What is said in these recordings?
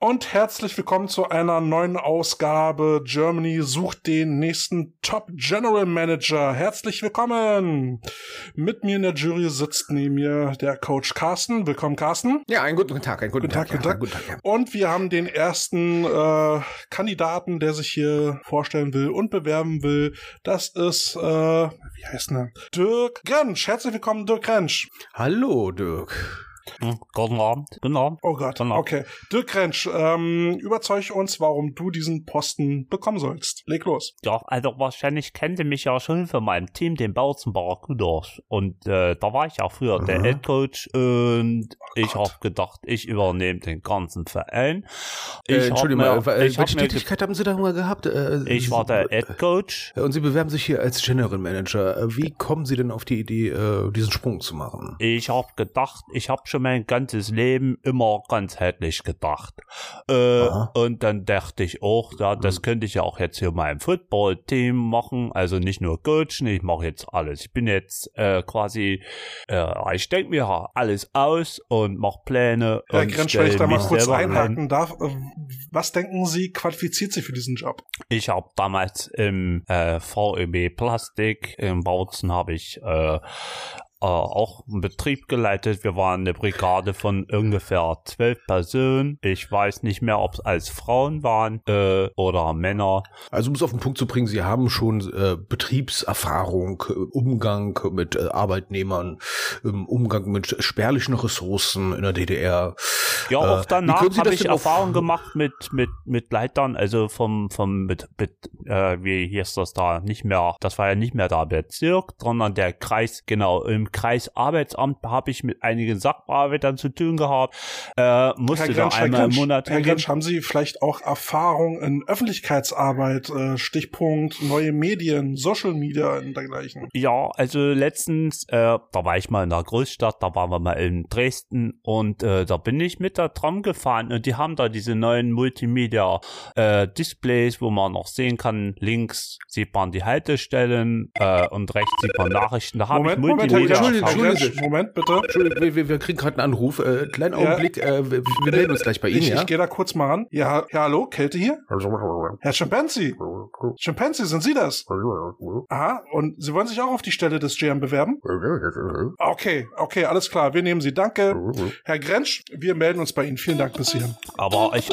Und herzlich willkommen zu einer neuen Ausgabe Germany sucht den nächsten Top General Manager. Herzlich willkommen. Mit mir in der Jury sitzt neben mir der Coach Carsten. Willkommen, Carsten. Ja, einen guten Tag, einen guten, Guten Tag, Tag. guten Tag. ja, guten Tag ja. Und wir haben den ersten äh, Kandidaten, der sich hier vorstellen will und bewerben will. Das ist, äh, wie heißt er? Dirk Grensch. Herzlich willkommen, Dirk Grensch. Hallo, Dirk. Hm, Guten Abend, guten Abend. Oh Gott, Genau. okay. Dirk Grensch, ähm, überzeug uns, warum du diesen Posten bekommen sollst. Leg los. Ja, also wahrscheinlich kennt ihr mich ja schon von meinem Team, den Bautzen Barracudas. Und äh, da war ich ja früher der Mhm. Head Coach und ich Gott. habe gedacht, ich übernehme den ganzen Verein. Äh, Ich hab Entschuldigung mir, mal, äh, ich, hab welche ge- Tätigkeit haben Sie da mal gehabt? Äh, ich war der Head Coach. Und Sie bewerben sich hier als General Manager. Äh, Wie kommen Sie denn auf die Idee, äh, diesen Sprung zu machen? Ich habe gedacht, ich habe schon mein ganzes Leben immer ganzheitlich gedacht. Äh, und dann dachte ich auch, ja, das könnte ich ja auch jetzt hier in meinem Football-Team machen. Also nicht nur coachen, ich mache jetzt alles. Ich bin jetzt äh, quasi, äh, ich denke mir alles aus und mache Pläne. Herr und Grensch, wenn ich da stell mal kurz einhaken darf, äh, was denken Sie, qualifiziert Sie für diesen Job? Ich habe damals im äh, VEB Plastik im Bautzen habe ich äh, äh, auch einen Betrieb geleitet. Wir waren eine Brigade von ungefähr zwölf Personen. Ich weiß nicht mehr, ob es als Frauen waren äh, oder Männer. Also um es auf den Punkt zu bringen, Sie haben schon äh, Betriebserfahrung, äh, Umgang mit äh, Arbeitnehmern, ähm, Umgang mit spärlichen Ressourcen in der DDR. Ja, Äh, auch wie danach habe ich Erfahrung gemacht mit, mit, mit Leitern, also vom, vom mit, mit, äh, wie hieß das da, nicht mehr, das war ja nicht mehr da Bezirk, sondern der Kreis, genau, im Kreisarbeitsamt habe ich mit einigen Sachbearbeitern zu tun gehabt, äh, musste da Grensch, einmal im Grensch, Monat Herr. Grensch, haben Sie vielleicht auch Erfahrung in Öffentlichkeitsarbeit, äh, Stichpunkt neue Medien, Social Media und dergleichen? Ja, also letztens, äh, da war ich mal in der Großstadt, da waren wir mal in Dresden und äh, da bin ich mit der Tram gefahren und die haben da diese neuen Multimedia äh, Displays, wo man noch sehen kann, links sieht man die Haltestellen äh, und rechts sieht man Nachrichten. Da habe ich Moment, Moment, Grensch, Sie. Moment, bitte. Entschuldigung, wir, wir, wir kriegen gerade einen Anruf. Äh, kleinen Ja. Augenblick, äh, wir, wir melden uns gleich bei Ihnen, Ich, ja? ich gehe da kurz mal ran. Ja, ja, hallo, Kälte hier? Herr Chimpanzee. Chimpanzee, sind Sie das? Aha, und Sie wollen sich auch auf die Stelle des GM bewerben? Okay, okay, alles klar, wir nehmen Sie. Danke. Herr Grensch, wir melden uns bei Ihnen. Vielen Dank bis hierhin. Aber ich,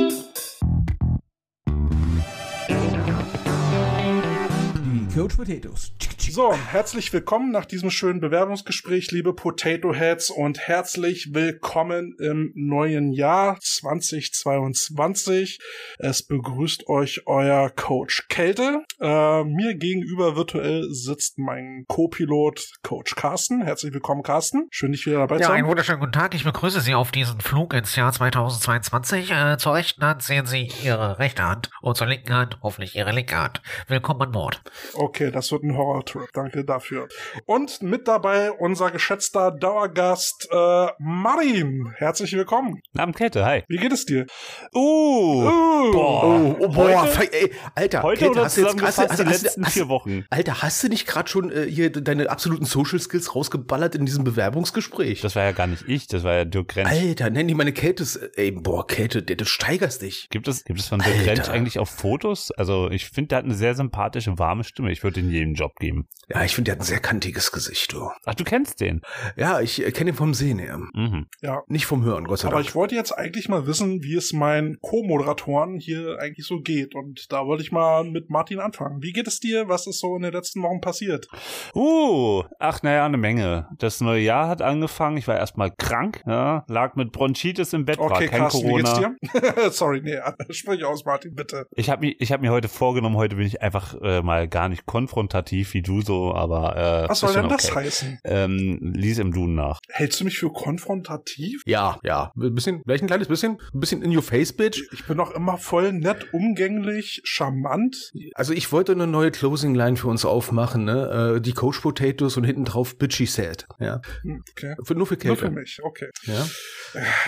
Die Coach Potatoes. So, herzlich willkommen nach diesem schönen Bewerbungsgespräch, liebe Potato Heads, und herzlich willkommen im neuen Jahr 2022. Es begrüßt euch euer Coach Kälte. Äh, mir gegenüber virtuell sitzt mein Co-Pilot Coach Carsten. Herzlich willkommen, Carsten. Schön, dich wieder dabei Ja, zu einen haben. wunderschönen guten Tag. Ich begrüße Sie auf diesen Flug ins Jahr 2022. Äh, zur rechten Hand sehen Sie Ihre rechte Hand und zur linken Hand hoffentlich Ihre linke Hand. Willkommen an Bord. Okay, das wird ein Horror-Trip. Danke dafür. Und mit dabei unser geschätzter Dauergast äh, Marin. Herzlich willkommen. Namen Kette, hi. Wie geht es dir? Uh, Uh, boah. Oh, oh boah, Heute- ey, Alter, Heute oder hast du jetzt hast, hast, die letzten hast, vier Wochen? Alter, hast du nicht gerade schon äh, hier deine absoluten Social Skills rausgeballert in diesem Bewerbungsgespräch? Das war ja gar nicht ich, das war ja Dirk Grenz. Alter, nenn die meine Kälte. Ey, boah, Kälte, du steigerst dich. Gibt es, gibt es von Dirk. Grenz eigentlich auch Fotos? Also ich finde, der hat eine sehr sympathische, warme Stimme. Ich würde ihm jeden Job geben. Ja, ich finde, der hat ein sehr kantiges Gesicht, du. Ach, du kennst den? Ja, ich äh, kenne ihn vom Sehen her. Mhm. ja, Nicht vom Hören, Gott sei Aber Dank. ich wollte jetzt eigentlich mal wissen, wie es meinen Co-Moderatoren hier eigentlich so geht. Und da wollte ich mal mit Martin anfangen. Wie geht es dir? Was ist so in den letzten Wochen passiert? Uh, ach naja, eine Menge. Das neue Jahr hat angefangen. Ich war erstmal krank, ja, lag mit Bronchitis im Bett, war Okay, kein Carsten, wie geht's Corona. dir? Sorry, nee, sprich aus, Martin, bitte. Ich habe ich habe mir heute vorgenommen, heute bin ich einfach äh, mal gar nicht konfrontativ wie du so, aber äh, Was soll denn das okay. heißen? Ähm, lies im Duden nach. Hältst du mich für konfrontativ? ja, ja. Ein bisschen, vielleicht ein kleines bisschen, ein bisschen in your face, bitch. Ich bin doch immer voll nett, umgänglich, charmant. Also ich wollte eine neue Closing Line für uns aufmachen, ne? Äh, die Coach Potatoes und hinten drauf bitchy sad. Ja. Hm, Okay. Für, nur für Nur Kälte. für mich, okay. Ja.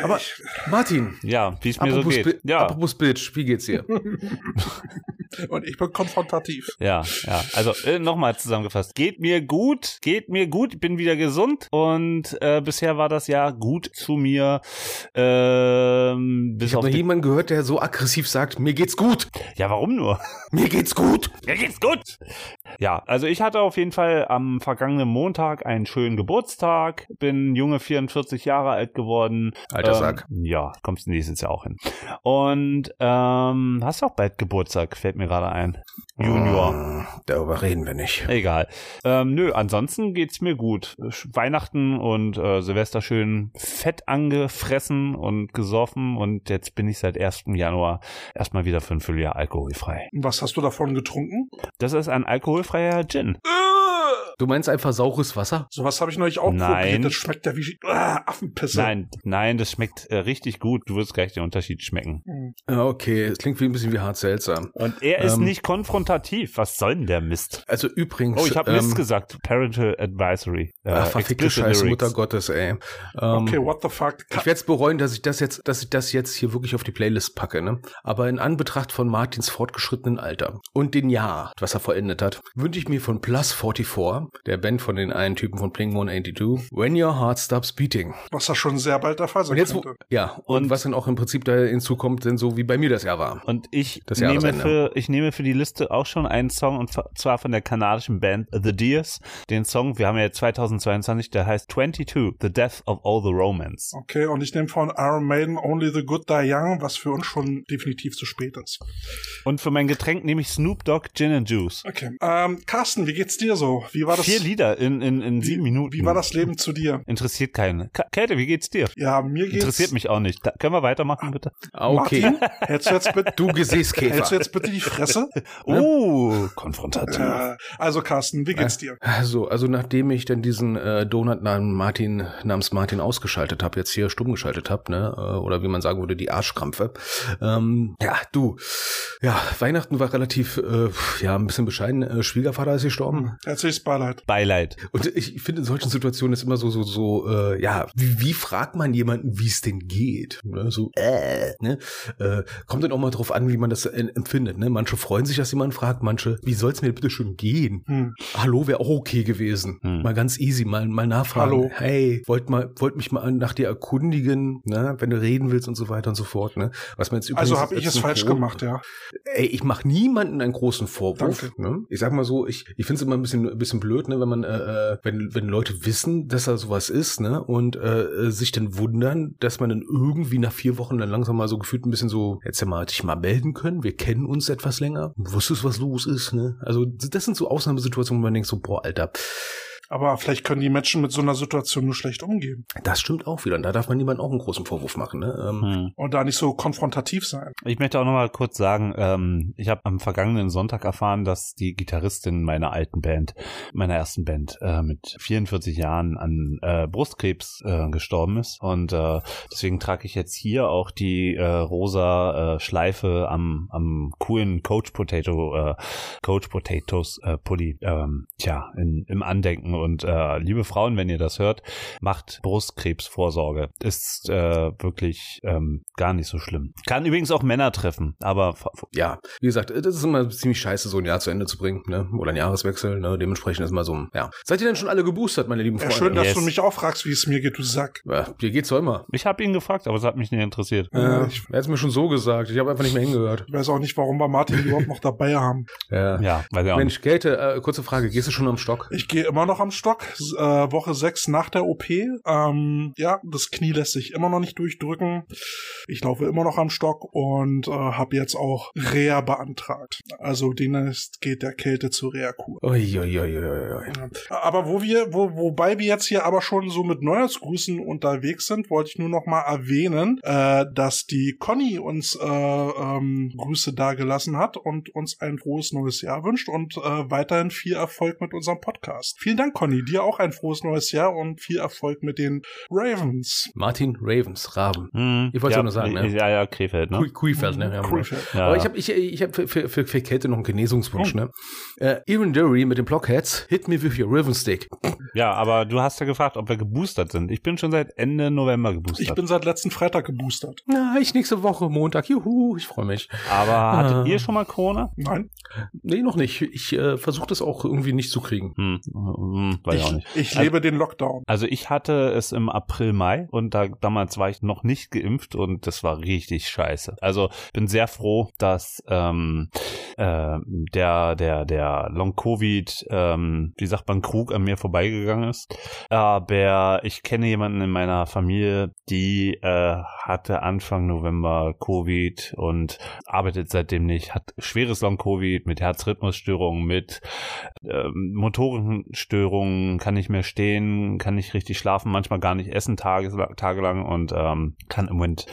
Aber Ich- Martin, Ja, wie es mir so apropos, geht. Bi- Ja, apropos Bitch, wie geht's dir? Und ich bin konfrontativ. Ja, ja. Also äh, nochmal zusammengefasst. Geht mir gut, geht mir gut, bin wieder gesund und äh, bisher war das Jahr gut zu mir. Ähm, bis Ich habe noch jemanden gehört, der so aggressiv sagt, mir geht's gut. Ja, warum nur? Mir geht's gut. Mir geht's gut. Ja, also ich hatte auf jeden Fall am vergangenen Montag einen schönen Geburtstag, bin junge 44 Jahre alt geworden. Alter ähm, Sack. Ja, kommst nächstes Jahr auch hin. Und ähm, hast auch bald Geburtstag, fällt mir gerade ein. Junior. Hm, Darüber reden wir nicht. Egal. Ähm, nö, ansonsten geht's mir gut. Weihnachten und äh, Silvester schön fett angefressen und gesoffen und jetzt bin ich seit 1. Januar erstmal wieder für ein Vierteljahr alkoholfrei. Was hast du davon getrunken? Das ist ein alkoholfreier Gin. Du meinst einfach saures Wasser? Sowas habe ich neulich auch Nein. probiert. Das schmeckt ja wie ah, Affenpisse. Nein, nein, das schmeckt äh, richtig gut. Du wirst gleich den Unterschied schmecken. Hm. Ja, okay. Es klingt wie ein bisschen wie hart seltsam. Und er ist Ähm. nicht konfrontativ. Was soll denn der Mist? Also übrigens. Oh, ich habe ähm, Mist gesagt. Parental Advisory. Äh, Ach, verfickte Scheiße, lyrics. Mutter Gottes, ey. Ähm, Okay, what the fuck? Ich werde es bereuen, dass ich das jetzt, dass ich das jetzt hier wirklich auf die Playlist packe, ne? Aber in Anbetracht von Martins fortgeschrittenen Alter und den Jahr, was er vollendet hat, wünsche ich mir von Plus 44, der Band von den einen Typen von Blink 182, When Your Heart Stops Beating. Was da schon sehr bald der Fall sein Und jetzt, könnte. ja, und, Und- was dann auch im Prinzip da hinzukommt, denn so wie bei mir das Jahr war. Und ich Das nehme, für, ich nehme für die Liste auch schon einen Song und zwar von der kanadischen Band The Deers. Den Song, wir haben ja 2022, der heißt 22, The Death of All the Romance. Okay, und ich nehme von Iron Maiden Only the Good Die Young, was für uns schon definitiv zu spät ist. Und für mein Getränk nehme ich Snoop Dogg Gin and Juice. Okay. Ähm, Carsten, wie geht's dir so? Wie war das? Vier Lieder in, in, in wie, sieben Minuten. Wie war das Leben zu dir? Interessiert keinen. Ka Käthe, wie geht's dir? Ja, mir geht's. Interessiert mich auch nicht. Da, können wir weitermachen, bitte? Ah, Okay, Martin, hältst du jetzt bitte, du hältst du Gesäßkäfer. jetzt bitte die Fresse? Oh, konfrontativ. Äh, also Carsten, wie geht's dir? Also, also nachdem ich dann diesen äh, Donut namens Martin, namens Martin ausgeschaltet habe, jetzt hier stumm geschaltet habe, ne, äh, oder wie man sagen würde, die Arschkrampfe. Ähm, ja, du, ja, Weihnachten war relativ, äh, ja, ein bisschen bescheiden. Äh, Schwiegervater ist gestorben. Herzliches Beileid. Beileid. Und ich finde in solchen Situationen ist immer so, so, so, äh, ja, wie, wie fragt man jemanden, wie es denn geht? Ne? So, äh, ne? Äh, kommt dann auch mal drauf an, wie man das äh, empfindet. Ne? Manche freuen sich, dass jemand fragt, manche, wie soll es mir bitte schon gehen? Hm. Hallo wäre auch okay gewesen. Hm. Mal ganz easy, mal, mal nachfragen. Hallo. Hey, wollt mal, wollt mich mal nach dir erkundigen, ne? wenn du reden willst und so weiter und so fort. Ne? Was man jetzt übrigens Also habe ich es falsch synchron- gemacht, ja. Ey, ich mache niemanden einen großen Vorwurf. Danke. Ne? Ich sag mal so, ich, ich finde es immer ein bisschen, ein bisschen blöd, ne, wenn man, äh, äh, wenn, wenn Leute wissen, dass da sowas ist, ne, und äh, äh, sich dann wundern, dass man dann irgendwie nach vier Wochen dann langsam mal so gefühlt ein bisschen so, jetzt ja mal dich mal melden können, wir kennen uns etwas länger, wusstest, was los ist, ne? Also das sind so Ausnahmesituationen, wo man denkt so, boah, Alter, Aber vielleicht können die Menschen mit so einer Situation nur schlecht umgehen das stimmt auch wieder. Und da darf man niemandem auch einen großen Vorwurf machen, ne? Ähm, Hm. und da nicht so konfrontativ sein. Ich möchte auch noch mal kurz sagen, ähm, ich habe am vergangenen Sonntag erfahren, dass die Gitarristin meiner alten Band, meiner ersten Band, äh, mit 44 Jahren an äh, Brustkrebs äh, gestorben ist. Und äh, deswegen trage ich jetzt hier auch die äh, rosa äh, Schleife am, am coolen Coach Potato, äh, Coach Potatoes äh, Pulli, ähm, tja, in, im Andenken. Und äh, liebe Frauen, wenn ihr das hört, macht Brustkrebsvorsorge. Ist äh, wirklich ähm, gar nicht so schlimm. Kann übrigens auch Männer treffen, aber ja, wie gesagt, das ist immer ziemlich scheiße, so ein Jahr zu Ende zu bringen, ne? Oder ein Jahreswechsel, ne? Dementsprechend ist mal so, ein- ja. Seid ihr denn schon alle geboostert, meine lieben Ja, Freunde? schön, dass Yes. du mich auch fragst, wie es mir geht, du Sack. Ja, dir geht's doch immer. ich habe ihn gefragt, aber es hat mich nicht interessiert. Ja, ich- er hat's mir schon so gesagt. Ich habe einfach nicht mehr hingehört. Ich weiß auch nicht, warum wir Martin überhaupt noch dabei haben. Ja. Ja, nicht. Mensch, Käthe, äh, kurze Frage. Gehst du schon am Stock? Ich gehe immer noch am Stock, äh, Woche 6 nach der OP. Ähm, ja, das Knie lässt sich immer noch nicht durchdrücken. Ich laufe immer noch am Stock und äh, habe jetzt auch Reha beantragt. Also demnächst geht der Kälte zur Reha-Kur. Aber wo wir, wo, wobei wir jetzt hier aber schon so mit Neujahrsgrüßen unterwegs sind, wollte ich nur noch mal erwähnen, äh, dass die Conny uns äh, ähm, Grüße dagelassen hat und uns ein frohes neues Jahr wünscht und äh, weiterhin viel Erfolg mit unserem Podcast. Vielen Dank, Conny, dir auch ein frohes neues Jahr und viel Erfolg mit den Ravens. Martin Ravens, Raben. Hm, Ich wollte ja, nur sagen, ne? Ja, ja, Krefeld, ne? Kuifeld, ne? Ja, Krefeld. Ja. Aber ich habe ich, ich hab für, für, für, für Kälte noch einen Genesungswunsch, Oh. ne? Äh, Aaron Dury mit den Blockheads, hit me with your Riven Stick. ja, aber du hast ja gefragt, ob wir geboostert sind. Ich bin schon seit Ende November geboostert. Ich bin seit letzten Freitag geboostert. Na, ich nächste Woche, Montag, juhu, ich freue mich. aber hattet Ah. ihr schon mal Corona? Nein, Nee, noch nicht. Ich äh, versuche das auch irgendwie nicht zu kriegen. Hm, hm, weiß ich auch ich, nicht. ich Also- lebe den Lockdown. Also ich hatte es im April, Mai und da damals war ich noch nicht geimpft und das war richtig scheiße. Also bin sehr froh, dass ähm, äh, der der der Long Covid, ähm, wie sagt man, Krug an mir vorbeigegangen ist. Aber ich kenne jemanden in meiner Familie, die äh, hatte Anfang November Covid und arbeitet seitdem nicht, hat schweres Long Covid mit Herzrhythmusstörungen, mit ähm, Motorenstörungen, kann nicht mehr stehen, kann nicht richtig schlafen, manchmal gar nicht essen tages, tagelang und ähm, kann im Moment,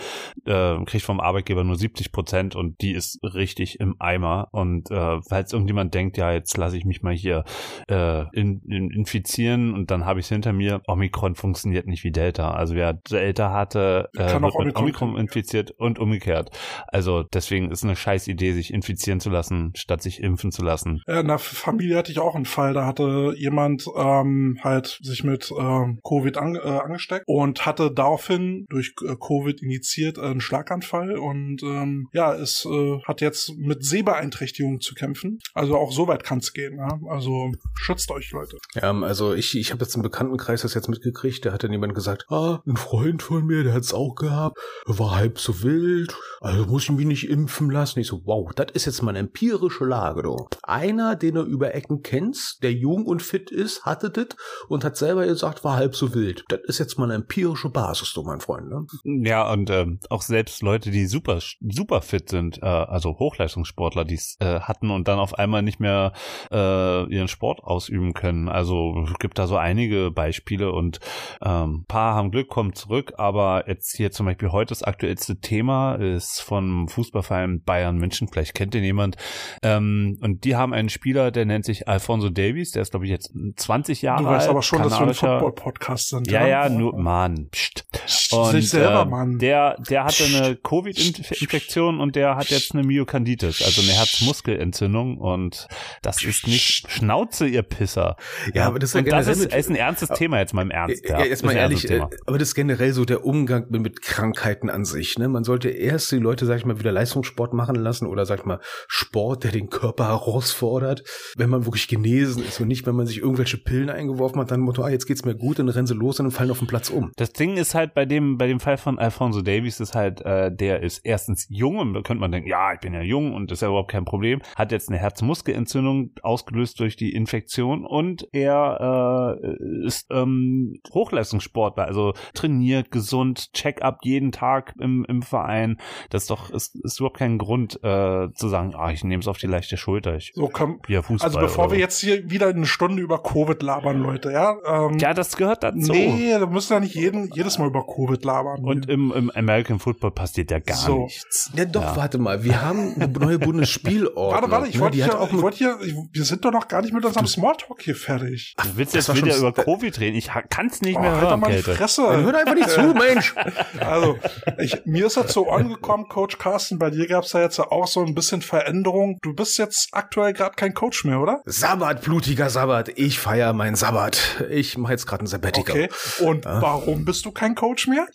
äh, kriegt vom Arbeitgeber nur 70 Prozent und die ist richtig im Eimer und äh, falls irgendjemand denkt, ja jetzt lasse ich mich mal hier äh, in, in, infizieren und dann habe ich es hinter mir, Omikron funktioniert nicht wie Delta, also wer Delta hatte, äh, wird auch mit Omikron Omikron infiziert und umgekehrt. Also deswegen ist eine scheiß Idee, sich infizieren zu lassen, statt sich impfen zu lassen. Ja, in der Familie hatte ich auch einen Fall, da hatte jemand ähm, halt sich mit ähm, Covid an, äh, angesteckt und hatte daraufhin durch äh, Covid initiiert äh, einen Schlaganfall und ähm, ja, es äh, hat jetzt mit Sehbeeinträchtigungen zu kämpfen. Also auch so weit kann es gehen. Ja? Also schützt euch, Leute. Ja, also ich, ich habe jetzt im Bekanntenkreis das jetzt mitgekriegt, da hat dann jemand gesagt, ah, ein Freund von mir, der hat's auch gehabt, er war halb so wild, also muss ich mich nicht impfen lassen. Ich so, wow, das ist jetzt mal eine empirische Lage, du. Einer, den du über Ecken kennst, der jung und fit ist, hatte das und hat selber gesagt, war halb so wild. Das ist jetzt mal eine empirische Basis, du, mein Freund, ne? Ja, und ähm, auch selbst Leute, die super, super fit sind, äh, also Hochleistungssportler, die es äh, hatten und dann auf einmal nicht mehr äh, ihren Sport ausüben können. Also gibt da so einige Beispiele und ähm, paar haben Glück, kommen zurück, aber jetzt hier zum Beispiel heute das aktuellste Thema ist vom Fußballverein Bayern München, vielleicht kennt den jemand, ähm, und die haben einen Spieler, der nennt sich Alfonso Davies, der ist glaube ich jetzt 20 Jahre Du alt. weißt aber schon, dass wir ein Football-Podcast sind. ja, ja, nur, Mann, pst. Und, sich selber, ähm, Mann. Der, der hatte eine Covid-Infektion und der hat jetzt eine Myokarditis, also eine Herzmuskelentzündung und das ist nicht Schnauze, ihr Pisser. Ja, aber das ja und das ist, ist ein ernstes Thema jetzt mal im Ernst. Ja, jetzt mal ehrlich, äh, Thema. aber das ist generell so der Umgang mit, mit Krankheiten an sich. Ne? Man sollte erst die Leute, sag ich mal, wieder Leistungssport machen lassen oder sag ich mal Sport, der den Körper herausfordert, wenn man wirklich genesen ist und nicht, wenn man sich irgendwelche Pillen eingeworfen hat, dann Motto, ah, jetzt geht's mir gut, dann rennen sie los und dann fallen auf den Platz um. Das Ding ist halt bei dem, bei dem Fall von Alfonso Davies ist halt, äh, der ist erstens jung und da könnte man denken, ja, ich bin ja jung und das ist ja überhaupt kein Problem. Hat jetzt eine Herzmuskelentzündung ausgelöst durch die Infektion und er äh, ist ähm, Hochleistungssportler, also trainiert, gesund, Check-up jeden Tag im, im Verein. Das ist doch, ist, ist überhaupt kein Grund äh, zu sagen, ah, ich nehme es auf die leichte Schulter. Ich so, komm. ja, Fußball. Also bevor oder wir jetzt hier wieder eine Stunde über Covid labern, Leute, ja? Ähm, Ja, das gehört dazu. Nee, wir müssen ja nicht jeden, jedes Mal über Covid labern. Und im, im American Football passiert ja gar So. nichts. Ja doch, warte mal, wir haben eine neue Bundesspielordnung. warte, warte, ich ne? wollte hier, auch ich wollte hier, ich, wir sind doch noch gar nicht mit unserem Smalltalk hier fertig. Du willst das jetzt wieder schon- über Covid reden? Ich kann es nicht Oh, mehr halt doch hören, mal die Kälte. Dann Fresse. hört einfach nicht zu, Mensch. Also, ich, mir ist das zu Ohren gekommen, Coach Carsten, bei dir gab's da jetzt auch so ein bisschen Veränderung. Du bist jetzt aktuell gerade kein Coach mehr, oder? Sabbat, blutiger Sabbat. Ich feier meinen Sabbat. Ich mache jetzt gerade ein Sabbatical. Okay. Und warum bist du kein Coach mehr?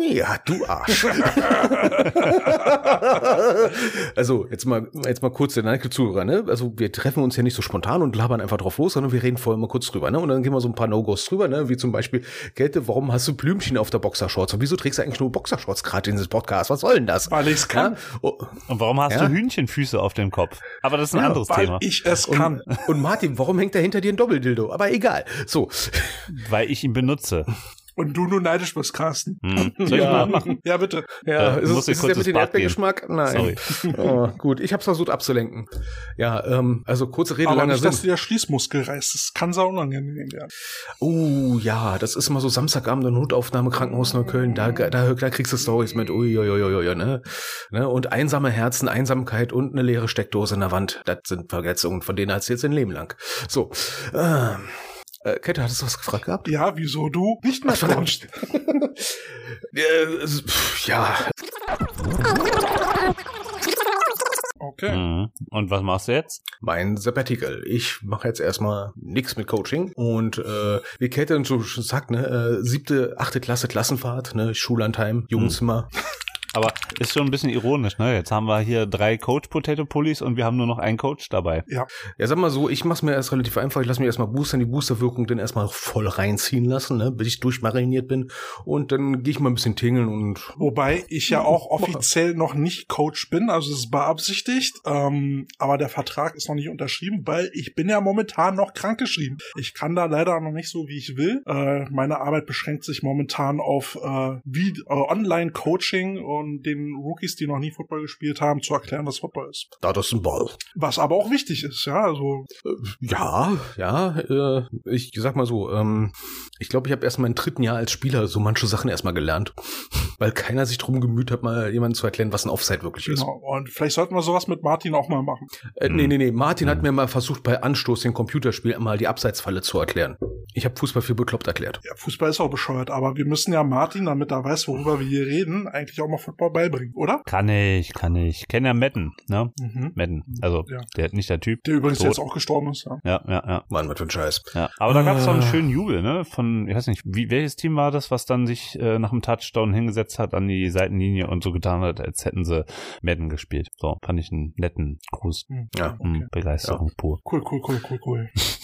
Ja, du Arsch. also, jetzt mal, jetzt mal kurz der Nike Zuhörer, ne? Also, wir treffen uns ja nicht so spontan und labern einfach drauf los, sondern wir reden vorher mal kurz drüber, ne? Und dann gehen wir so ein paar No-Gos drüber, ne? Wie zum Beispiel, Kälte, warum hast du Blümchen auf der Boxershorts? Und wieso trägst du eigentlich nur Boxershorts gerade in dieses Podcast? Was soll denn das? Weil ich's kann. Ja? Oh, Und warum hast Ja? du Hühnchenfüße auf dem Kopf? Aber das ist ein Ja, anderes Weil Thema. ich es kann. und, und Martin, warum hängt da hinter dir ein Doppeldildo? Aber egal. So. Weil ich ihn benutze. Und du nur neidisch bist, Carsten. Hm. Soll ich Ja. mal anmachen? Ja, bitte. Ja, Äh, ist, muss es, ich ist es der mit dem Erdbeergeschmack? Nein. Oh, gut, ich habe versucht abzulenken. Ja, ähm, also kurze Rede, Aber langer nicht, dass Sinn. dir der Schließmuskel reißt. Das kann sau unangenehm werden. Oh ja, das ist immer so Samstagabend in Notaufnahme Krankenhaus Neukölln. Da, da, da kriegst du Stories mit. Uiuiuiui, ne? ne? Und einsame Herzen, Einsamkeit und eine leere Steckdose in der Wand. Das sind Verletzungen, von denen hast du jetzt ein Leben lang. So. Ähm, Äh, Kette, hattest du was gefragt gehabt? Ja, wieso du nicht mehr coachst? Es- pff, ja, Okay. Mhm. Und was machst du jetzt? mein Sabbatical. Ich mache jetzt erstmal nix mit Coaching und äh, wie Kette so schon sagt, ne, äh, siebte, achte Klasse Klassenfahrt, ne, Schullandheim, Jugendzimmer. Aber ist schon ein bisschen ironisch, ne? Jetzt haben wir hier drei Coach Potato Pullis und wir haben nur noch einen Coach dabei. Ja, sag mal so, ich mach's mir erst relativ einfach. Ich lasse mir erstmal boostern, die Boosterwirkung dann erstmal voll reinziehen lassen, ne, bis ich durchmariniert bin. Und dann gehe ich mal ein bisschen tingeln und Wobei ich ja auch offiziell noch nicht Coach bin, also es ist beabsichtigt, ähm, aber der Vertrag ist noch nicht unterschrieben, weil ich bin ja momentan noch krankgeschrieben. Ich kann da leider noch nicht so, wie ich will. Äh, meine Arbeit beschränkt sich momentan auf äh, wie äh, Online-Coaching und den Rookies, die noch nie Football gespielt haben, zu erklären, was Football ist. da das ist ein Ball. Was aber auch wichtig ist, ja, also Ja, ja, äh, ich sag mal so, ähm, ich glaube, ich habe erst meinen dritten Jahr als Spieler so manche Sachen erstmal gelernt, weil keiner sich drum gemüht hat, mal jemandem zu erklären, was ein Offside wirklich ist. genau. Und vielleicht sollten wir sowas mit Martin auch mal machen. Äh, nee, nee, nee, Martin hat mir mal versucht, bei Anstoß den Computerspiel mal die Abseitsfalle zu erklären. Ich habe Fußball für bekloppt erklärt. Ja, Fußball ist auch bescheuert, aber wir müssen ja Martin, damit er weiß, worüber wir hier reden, eigentlich auch mal Football beibringen, oder? Kann ich, kann ich. Ich kenne ja Madden, ne? Mhm. Madden. Also, Ja. der nicht der Typ. Der übrigens Tot. jetzt auch gestorben ist, ja. Ja, ja, ja. Mann, was für ein Scheiß. Ja, aber da gab es doch einen Ah. schönen Jubel, ne? Von, ich weiß nicht, wie, welches Team war das, was dann sich äh, nach dem Touchdown hingesetzt hat an die Seitenlinie und so getan hat, als hätten sie Madden gespielt. So, fand ich einen netten Gruß. Hm. Ja. Hm, Begeisterung pur. Cool, cool, cool, cool, cool.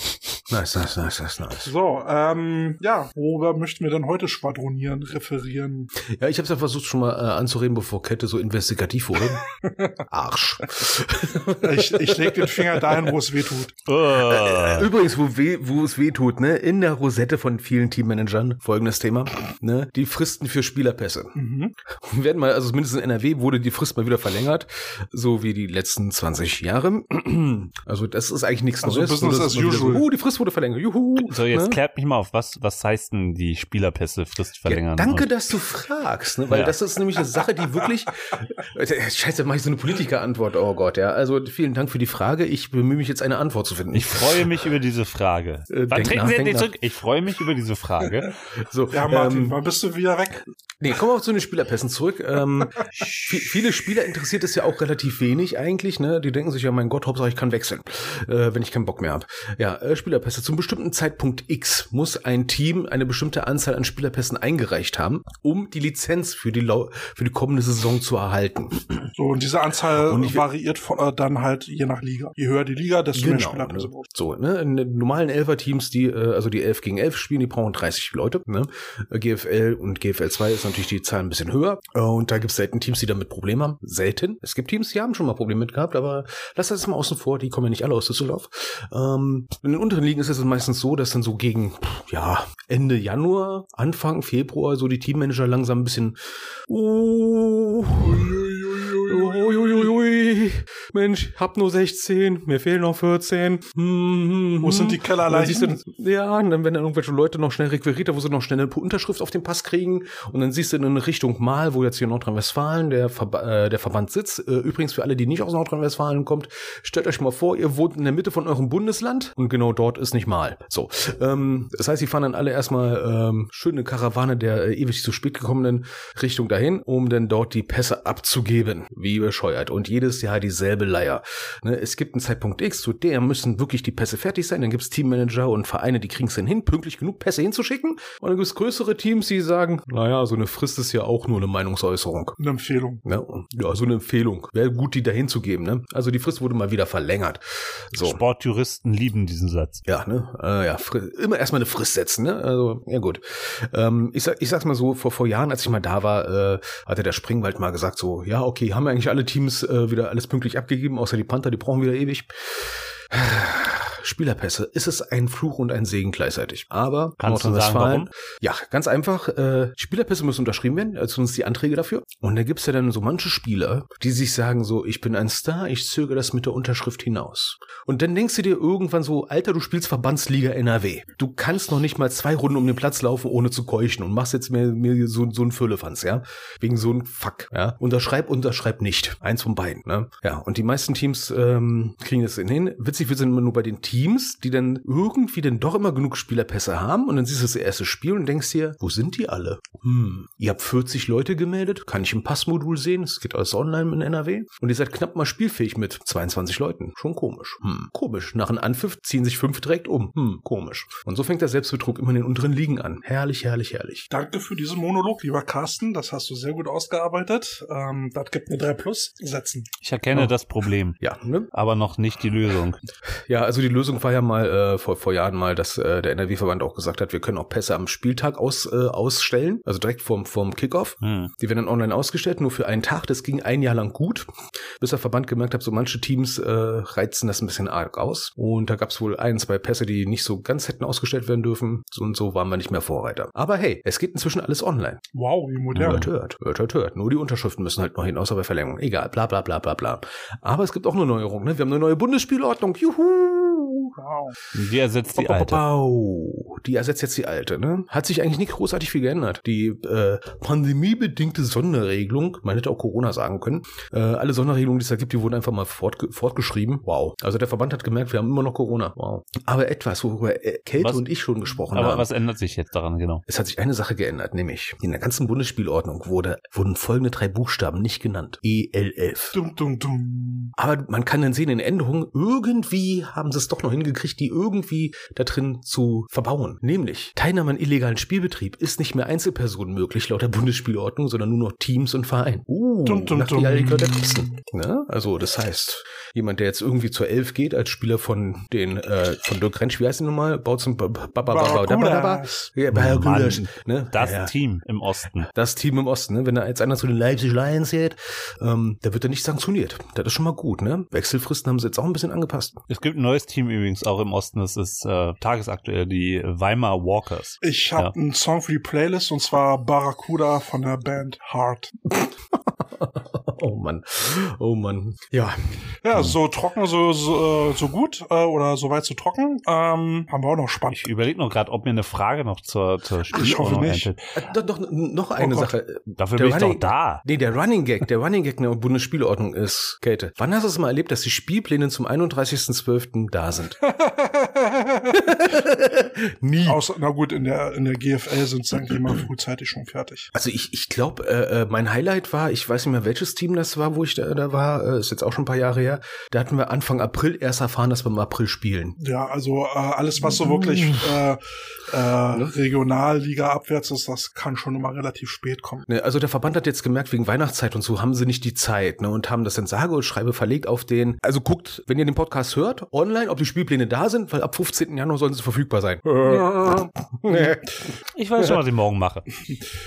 Nice, nice, nice, nice, nice. So, ähm, ja, worüber möchten wir denn heute schwadronieren, referieren? Ja, ich habe ja versucht schon mal äh, anzureden, bevor Kette so investigativ wurde. Arsch. Ich, ich leg den Finger dahin, wo es weh tut. Äh, Übrigens, wo, weh, wo es weh tut, ne, in der Rosette von vielen Teammanagern, folgendes Thema, ne, die Fristen für Spielerpässe. Mhm. Wir werden mal, also mindestens in NRW wurde die Frist mal wieder verlängert, so wie die letzten 20 Jahre. Also das ist eigentlich nichts Also Neues. Business as usual. So, oh, die Frist wurde verlängert. Juhu. so, jetzt ne? klärt mich mal auf, was, was heißt denn die Spielerpässe Frist verlängern? Ja, danke, Und- dass du fragst, ne? weil Ja. das ist nämlich eine Sache, die wirklich. Scheiße, mache ich so eine Politikerantwort. Oh Gott, ja. Also vielen Dank für die Frage. Ich bemühe mich jetzt eine Antwort zu finden. Ich freue mich über diese Frage. Äh, Wann treten nach, Sie endlich zurück? Ich freue mich über diese Frage. so, Ja, Martin, ähm, wann bist du wieder weg? Nee, kommen wir auch zu den Spielerpässen zurück. Ähm, vi- viele Spieler interessiert es ja auch relativ wenig eigentlich. Ne? Die denken sich ja, mein Gott, Hauptsache ich kann wechseln, äh, wenn ich keinen Bock mehr habe. Ja, äh, Spielerpässe. Zum bestimmten Zeitpunkt X muss ein Team eine bestimmte Anzahl an Spielerpässen eingereicht haben, um die Lizenz für die, lau für die kommende Saison zu erhalten. So, und diese Anzahl Und variiert von, äh, dann halt je nach Liga. Je höher die Liga, desto mehr Spieler ne? So, ne, in den normalen Elfer-Teams, die, äh, also die 11 gegen 11 spielen, die brauchen 30 Leute, ne. Äh, GFL und GFL 2 ist natürlich die Zahl ein bisschen höher. Äh, und da gibt es selten Teams, die damit Probleme haben. Selten. Es gibt Teams, die haben schon mal Probleme mit gehabt, aber lass das mal außen vor, die kommen ja nicht alle aus Düsseldorf. Ähm, in den unteren Ligen ist es meistens so, dass dann so gegen, ja, Ende Januar, Anfang Februar so die Teammanager langsam ein bisschen, uh, Uiuiui. Mensch, hab nur 16, mir fehlen noch 14. Hm, Wo sind die Kellerleichen? ja, und dann werden dann irgendwelche Leute noch schnell requiriert, da wo sie noch schnell eine Unterschrift auf den Pass kriegen. Und dann siehst du in Richtung Mal, wo jetzt hier Nordrhein-Westfalen der, Verba äh, der Verband sitzt. Äh, übrigens für alle, die nicht aus Nordrhein-Westfalen kommt, stellt euch mal vor, ihr wohnt in der Mitte von eurem Bundesland und genau dort ist nicht Mal. So, ähm, das heißt, die fahren dann alle erstmal ähm, schön eine Karawane der äh, ewig zu spät gekommenen Richtung dahin, um dann dort die Pässe abzugeben, wie bescheuert. Und jedes Jahr dieselbe Leier. Ne, es gibt einen Zeitpunkt X, zu der müssen wirklich die Pässe fertig sein. Dann gibt's Teammanager und Vereine, die kriegen es dann hin, pünktlich genug Pässe hinzuschicken. Und dann gibt's größere Teams, die sagen, naja, so eine Frist ist ja auch nur eine Meinungsäußerung. Eine Empfehlung. Ja, ja, so eine Empfehlung. Wäre gut, die dahin zu geben. Ne? Also die Frist wurde mal wieder verlängert. So. Sportjuristen lieben diesen Satz. Ja, ne? Äh, ja, immer erstmal eine Frist setzen, ne? Also, ja gut. Ähm, ich, sag, ich sag's mal so, vor, vor Jahren, als ich mal da war, äh, hatte der Springwald mal gesagt, so, ja, okay, haben wir eigentlich alle Teams äh, wieder alles pünktlich abgegeben, außer die Panther, die brauchen wieder ewig. Spielerpässe, ist es ein Fluch und ein Segen gleichzeitig. Aber Kannst du sagen, warum? Ja, ganz einfach. Äh, Spielerpässe müssen unterschrieben werden, also uns die Anträge dafür. Und da gibt's ja dann so manche Spieler, die sich sagen so, ich bin ein Star, ich zögere das mit der Unterschrift hinaus. Und dann denkst du dir irgendwann so, Alter, du spielst Verbandsliga NRW. Du kannst noch nicht mal zwei Runden um den Platz laufen, ohne zu keuchen und machst jetzt mir, mir so, so ein Füllefanz, ja? Wegen so ein Fuck, ja? Unterschreib, unterschreib nicht. Eins von beiden, ne? Ja, und die meisten Teams ähm, kriegen das hin. Witzig wird es immer nur bei den Teams, die dann irgendwie dann doch immer genug Spielerpässe haben und dann siehst du das erste Spiel und denkst dir, wo sind die alle? Hm, ihr habt 40 Leute gemeldet, kann ich im Passmodul sehen, es geht alles online in NRW und ihr seid knapp mal spielfähig mit 22 Leuten. Schon komisch. Hm, komisch. Nach einem Anpfiff ziehen sich fünf direkt um. Hm, komisch. Und so fängt der Selbstbetrug immer in den unteren Ligen an. Herrlich, herrlich, herrlich. Danke für diesen Monolog, lieber Carsten. Das hast du sehr gut ausgearbeitet. Ähm, das gibt mir drei Plus. Setzen. Ich erkenne Oh. das Problem, Ja, ne? aber noch nicht die Lösung. Ja, also die Lösung war ja mal äh, vor, vor Jahren mal, dass äh, der NRW-Verband auch gesagt hat, wir können auch Pässe am Spieltag aus, äh, ausstellen, also direkt vorm, vorm Kickoff. Hm. Die werden dann online ausgestellt, nur für einen Tag. Das ging ein Jahr lang gut, bis der Verband gemerkt hat, so manche Teams äh, reizen das ein bisschen arg aus. Und da gab es wohl ein, zwei Pässe, die nicht so ganz hätten ausgestellt werden dürfen. Und so waren wir nicht mehr Vorreiter. Aber hey, es geht inzwischen alles online. Wow, wie modern. Hört, hört, hört, hört, hört. Nur die Unterschriften müssen halt noch hin, außer bei Verlängerung. Egal, bla bla bla bla bla. Aber es gibt auch eine Neuerung, ne? Wir haben eine neue Bundesspielordnung. Juhu! Die ersetzt die alte. Die ersetzt jetzt die alte, ne? Hat sich eigentlich nicht großartig viel geändert. Die äh, pandemiebedingte Sonderregelung, man hätte auch Corona sagen können, äh, alle Sonderregelungen, die es da gibt, die wurden einfach mal fortge fortgeschrieben. Wow. Also der Verband hat gemerkt, wir haben immer noch Corona. Wow. Aber etwas, worüber äh, Kälte Was- und ich schon gesprochen Aber haben. was ändert sich jetzt daran genau? Es hat sich eine Sache geändert, nämlich in der ganzen Bundesspielordnung wurde, wurden folgende drei Buchstaben nicht genannt. E EL11. Dum, dum, dum. Aber man kann dann sehen, in Änderungen, irgendwie haben sie es doch noch hingekriegt, die irgendwie da drin zu verbauen. Nämlich, Teilnahme an illegalen Spielbetrieb ist nicht mehr Einzelpersonen möglich, laut der Bundesspielordnung, sondern nur noch Teams und Verein. Uh, Dum, dum, nach dum. die Alligator Dixon. Ne? Also, das heißt, jemand, der jetzt irgendwie zur Elf geht, als Spieler von den, äh, von Dirk Rentsch, wie heißt die nochmal? Baut zum Ne? Das ja. Team im Osten. Das Team im Osten, ne? wenn da jetzt einer zu den Leipzig Lions geht, ähm, da wird er nicht sanktioniert. Das ist schon mal gut, ne? Wechselfristen haben sie jetzt auch ein bisschen angepasst. Es gibt ein neues Team übrigens auch im Osten. Das ist äh, tagesaktuell die Weimar Walkers. Ich habe Ja. einen Song für die Playlist und zwar Barracuda von der Band Heart. Oh Mann. Oh Mann. Ja. Ja, so trocken, so, so, äh, so gut äh, oder so weit so trocken. Ähm, haben wir auch noch spannend. Ich überlege noch gerade, ob mir eine Frage noch zur, zur Spielordnung nicht. einfällt. Äh, Doch, doch noch eine Oh. Sache. Dafür Der bin ich doch Running- da. Nee, der Running Gag, der Running Gag in der Bundesspielordnung ist, Käthe, wann hast du es mal erlebt, dass die Spielpläne zum 31.12. da sind? Nie. Außer, na gut, in der, in der GFL sind sie eigentlich immer frühzeitig schon fertig. Also ich, ich glaube, äh, äh, mein Highlight war, ich weiß nicht mehr, welches Team das war, wo ich da, da war, äh, ist jetzt auch schon ein paar Jahre her. Da hatten wir Anfang April erst erfahren, dass wir im April spielen. Ja, also äh, alles, was so wirklich äh, äh, Regionalliga abwärts ist, das kann schon immer relativ spät kommen. Ne, Also der Verband hat jetzt gemerkt, wegen Weihnachtszeit und so haben sie nicht die Zeit ne, und haben das dann sage und schreibe verlegt auf den. Also guckt, wenn ihr den Podcast hört, online, ob die Spielpläne da sind, weil ab 15. Januar sollen sie verfügbar sein. Nee. Ich weiß schon, was ich morgen mache.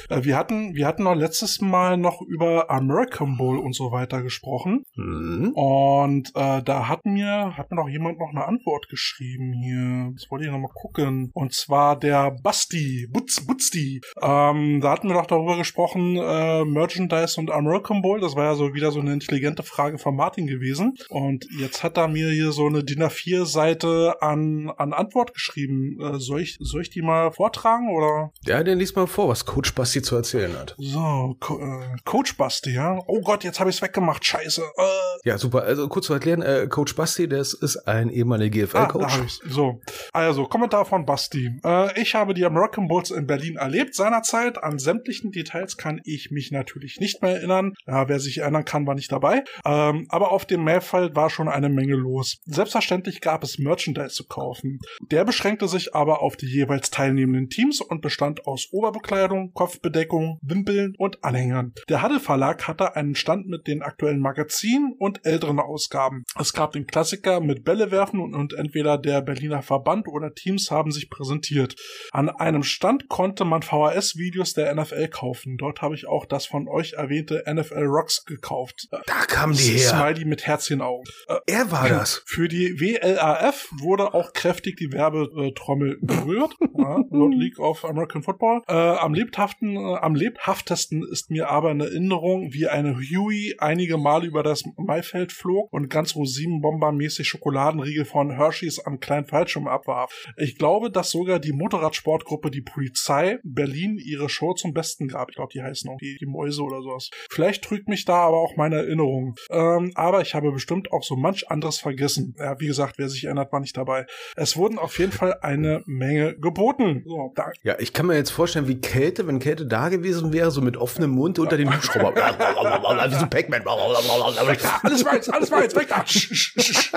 Äh, wir hatten, wir hatten noch letztes Mal noch über American Bowl und so weiter gesprochen. Hm. Und äh, da hat mir, hat mir noch jemand noch eine Antwort geschrieben hier. Jetzt wollte ich noch mal gucken. Und zwar der Basti, Butz, Butzdi. Ähm, da hatten wir doch darüber gesprochen, äh, Merchandise und American Bowl. Das war ja so wieder so eine intelligente Frage von Martin gewesen. Und jetzt hat er mir hier so eine DIN A4-Seite an, an Antwort geschrieben. Äh, soll, ich, soll ich die mal vortragen oder? Ja, dann lies mal vor, was Coach Basti zu erzählen hat. So, Co äh, Coach Basti, ja? Oh Gott, jetzt habe ich es weggemacht. Scheiße. Äh, Ja, super. Also kurz zu erklären, äh, Coach Basti, das ist ein ehemaliger Ah, GFL-Coach. ich's. So, also Kommentar von Basti. Äh, ich habe die American Bulls in Berlin erlebt seinerzeit. An sämtlichen Details kann ich mich natürlich nicht mehr erinnern. Ja, wer sich erinnern kann, war nicht dabei. Ähm, aber auf dem Mailfeld war schon eine Menge los. Selbstverständlich gab es Merchandise zu kaufen. Der beschränkte sich aber auf die jeweils teilnehmenden Teams und bestand aus Oberbekleidung, Kopfbedeckung, Wimpeln und Anhängern. Der Haddel Verlag hatte einen Stand mit den aktuellen Magazinen und älteren Ausgaben. Es gab den Klassiker mit Bälle werfen und, und entweder der Berliner Verband oder Teams haben sich präsentiert. An einem Stand konnte man VHS-Videos der NFL kaufen. Dort habe ich auch das von euch erwähnte NFL Rocks gekauft. Da kamen die her. Smiley mit Herzchenaugen. Äh, Er war das. für die WLAF wurde auch kräftig die Werbetrommel gerührt. ja, World League of American Football. Äh, am, lebhaften, äh, am lebhaftesten ist mir aber in Erinnerung, wie eine Huey einige Male über das Maifeld flog und ganz Rosinenbomber-mäßig Schokoladenriegel von Hershey's am kleinen Fallschirm abwarf. Ich glaube, dass sogar die Motorradsportgruppe die Polizei Berlin ihre Show zum Besten gab. Ich glaube, die heißen auch die, die Mäuse oder sowas. Vielleicht trügt mich da aber auch meine Erinnerung. Ähm, aber ich habe bestimmt auch so manch anderes vergessen. Ja, wie gesagt, wer sich erinnert, war nicht dabei. Es wurden auf jeden Fall eine Menge geboten. So, Ja, ich kann mir jetzt vorstellen, wie Käthe, wenn Käthe da gewesen wäre, so mit offenem Mund unter den Hubschrauber. Wie so Pac-Man. alles meins, alles meins, weg da. Sch, sch, sch.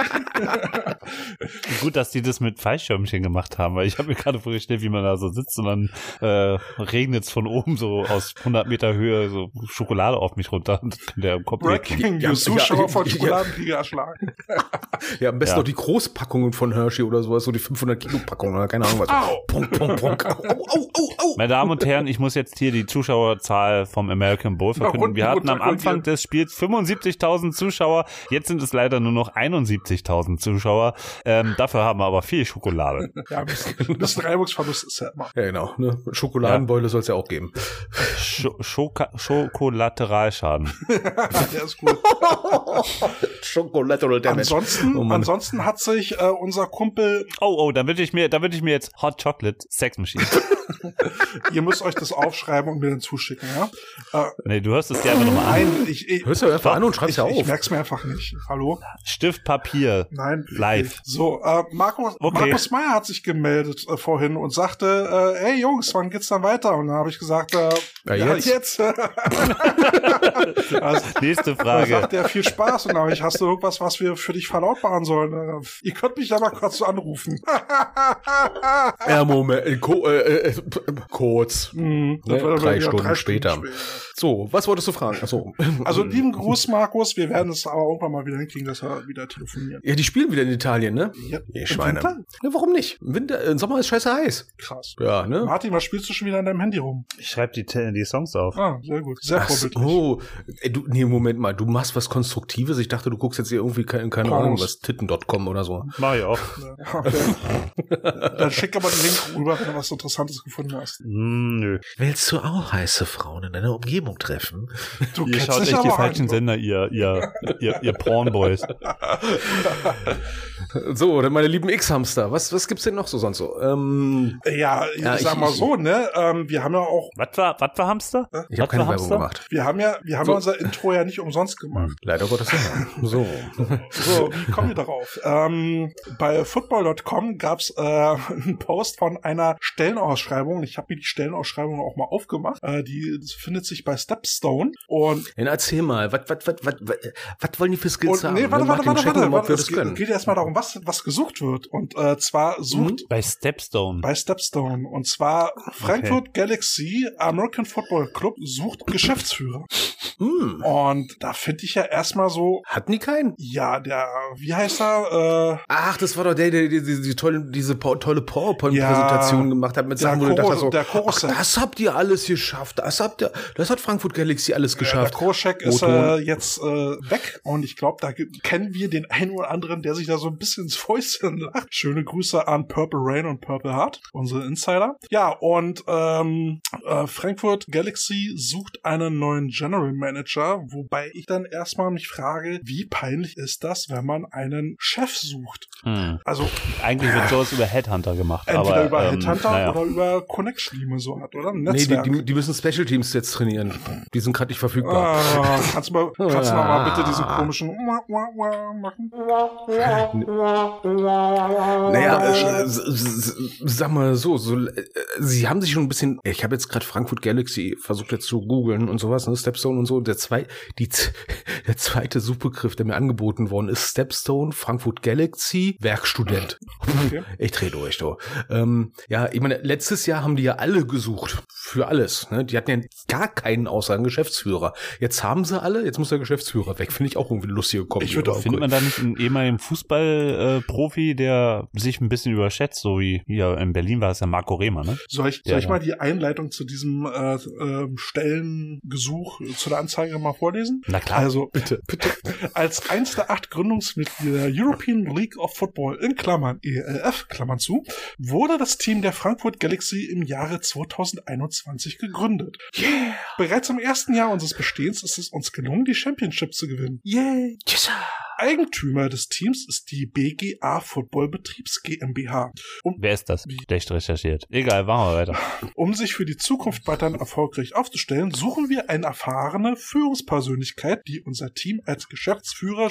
Gut, dass die das mit Fallschirmchen gemacht haben, weil ich habe mir gerade vorgestellt, wie man da so sitzt und dann äh, regnet es von oben so aus 100 Meter Höhe so Schokolade auf mich runter und der Kopf weg. Breaking Ja, News, ja, Zuschauer ja, von ja. Schokoladenkrieger erschlagen. Ja, am besten Ja. noch die Großpackungen von Hershey oder sowas, so die 500 Kilo Packungen oder keine Ahnung was. Au. Punk, punk, punk. Au, au, au, au. Meine Damen und Herren, ich muss jetzt hier die Zuschauerzahl vom American Bowl verkünden. Wir hatten am runter Anfang des Spiels 75.000 Zuschauer, jetzt sind es leider nur noch 71.000 Zuschauer. Ähm, dafür haben wir aber viel Schokolade. Ja, ein bisschen, Reibungsverlust ist ja immer. Ja, genau. Ne? Schokoladenbeule soll es ja auch geben. Schoka Schokolateralschaden. Der ist gut. Schokolateral Damage. Ansonsten, Oh ansonsten hat sich äh, unser Kumpel, Oh, oh, da würde ich mir, würde ich mir jetzt Hot Chocolate Sex Machine. ihr müsst euch das aufschreiben und mir dann zuschicken, ja? Äh, Nee, du hörst es dir einfach nochmal an. Ich, ich, Hörst du einfach an und schreibst ich, ja ich auf. merk's mir einfach nicht. Hallo? Stift, Papier. Nein. Live. So, äh, Markus, Okay. Markus Meyer hat sich gemeldet äh, vorhin und sagte, äh, hey Jungs, wann geht's dann weiter? Und dann habe ich gesagt, äh, Ja, ja, jetzt. jetzt. also, Nächste Da Frage. sagt er viel Spaß und dann hab ich, hast du irgendwas, was wir für dich verlautbaren sollen? Äh, Ihr könnt mich ja mal kurz anrufen. Ja, Moment. äh, Ko äh, äh, kurz. Hm, Ne, das war drei ja Stunden später. So, was wolltest du fragen? Achso. Also lieben Gruß, Markus. Wir werden es aber irgendwann mal wieder hinkriegen, dass wir wieder telefonieren. Ja, die spielen wieder in Italien, ne? Ja, Ihr im Schweine. Winter? Ja, warum nicht? Im Winter, im Sommer ist scheiße heiß. Krass. Ja, ne? Martin, was spielst du schon wieder an deinem Handy rum? Ich schreibe die, die Songs auf. Ah, sehr gut. Sehr Ach vorbildlich. so. Ey, du, nee, Moment mal. Du machst was Konstruktives. Ich dachte, du guckst jetzt hier irgendwie, keine, keine. Ahnung, was, titten.com oder so. Mach ich auch. Ja, okay. Dann schick aber den Link rüber, wenn du was Interessantes gefunden hast. Hm, nö. Willst du auch heiße Frauen in deiner Umgebung treffen? Du Ihr kennst schaut dich echt die aber falschen an. Sender, ihr, ihr, ihr, ihr Pornboys. So, dann meine lieben X-Hamster. Was, was gibt's denn noch so sonst so? Ähm, Ja, Ja, ich sag ich- mal ich- so, ne? Ähm, wir haben ja auch, Was war, was war Hamster? ich habe keine Werbung Hamster? gemacht. wir haben ja, wir haben So. ja unser Intro ja nicht umsonst gemacht. Leider Gottes ja. So. So, wie kommen wir darauf? Ähm, bei football.com gab's äh, einen Post von einer Stellenausschreibung. Ich habe mir die Stellenausschreibung auch mal aufgemacht. Äh, die findet sich bei Stepstone. Und, Dann erzähl mal, was, was, was, was, was wollen die für Skills und haben? nee, warte, warte, warte, warte, warte. Es geht, geht erstmal darum, was, was gesucht wird. Und äh, zwar sucht Bei Stepstone. bei Stepstone. Und zwar Frankfurt Galaxy American Football Club sucht Geschäftsführer. Hm. Und da finde ich ja erstmal so, Hatten die keinen? ja, der, wie heißt er? Äh, Ach, das war doch der, der die, die, die tolle, diese tolle PowerPoint-Präsentation Ja, gemacht hat mit der Sachen, wo du dachtest so, der ach, das habt ihr alles geschafft. Das habt ihr, das hat Frankfurt Galaxy alles der geschafft. Koschek ist O-Ton. äh, jetzt äh, weg und ich glaube, da kennen wir den einen oder anderen, der sich da so ein bisschen ins Fäustchen lacht. Schöne Grüße an Purple Rain und Purple Heart, unsere Insider. Ja, und ähm, äh, Frankfurt Galaxy sucht einen neuen General Manager, wobei ich dann erstmal mich frage, wie peinlich ist das, wenn man einen Chef sucht? Hm. Also Eigentlich wird sowas über Headhunter gemacht. entweder aber, über ähm, Headhunter naja. oder über Connection, die man so hat, oder? Ein Nee, die, Netzwerk. die, die müssen Special Teams jetzt trainieren. Die sind gerade nicht verfügbar. Ah, kannst du mal, kannst du mal bitte diesen komischen machen? Naja, äh, sag mal so, so, äh, sie haben sich schon ein bisschen, ich habe jetzt gerade Frankfurt Galaxy versucht jetzt zu googeln und sowas, ne, Stepstone und so. Der, zwei, die, der zweite Suchbegriff, der mir angeboten worden ist, Stepstone, Frankfurt Galaxy, Werkstudent. Okay. Ich dreh durch, du. Ähm, ja, ich meine, letztes Jahr haben die ja alle gesucht. Für alles. Ne? Die hatten ja gar keinen außer einen Geschäftsführer. Jetzt haben sie alle, jetzt muss der Geschäftsführer weg. Finde ich auch irgendwie lustige Kombi. Ich würde auch- Findet man da nicht einen ehemaligen Fußballprofi, der sich ein bisschen überschätzt, so wie hier in Berlin war es ja Marco Rehmer, ne? Soll ich, soll Ja, ich ja. mal die Einleitung zu diesem äh, äh, Stellengesuch äh, zu der Anzeige mal vorlesen? Na klar. Also, bitte, bitte. Als eins der acht Gründungsmitglieder der European League of Football in Klammern, ELF, Klammern zu, wurde das Team der Frankfurt Galaxy im Jahre 2021 gegründet. Bereits im ersten Jahr unseres Bestehens ist es uns gelungen, die Championship zu gewinnen. Yay! Eigentümer des Teams ist die BGA Football Betriebs GmbH. Um, Wer ist das? Schlecht recherchiert. Egal, machen wir weiter. um sich für die Zukunft weiterhin erfolgreich aufzustellen, suchen wir eine erfahrene Führungspersönlichkeit, die unser Team als Geschäftsführer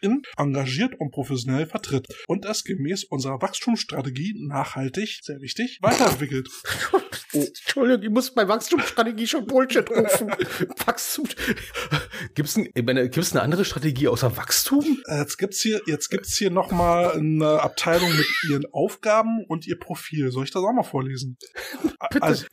in engagiert und professionell vertritt und es gemäß unserer Wachstumsstrategie nachhaltig, sehr wichtig, weiterentwickelt. Entschuldigung, ich muss bei Wachstumsstrategie schon Bullshit rufen. Wachstum. Gibt's, ein, meine, gibt's eine andere Strategie außer Wachstum? Jetzt gibt's hier, jetzt gibt's hier noch mal eine Abteilung mit ihren Aufgaben und ihr Profil. Soll ich das auch mal vorlesen? Bitte. Also,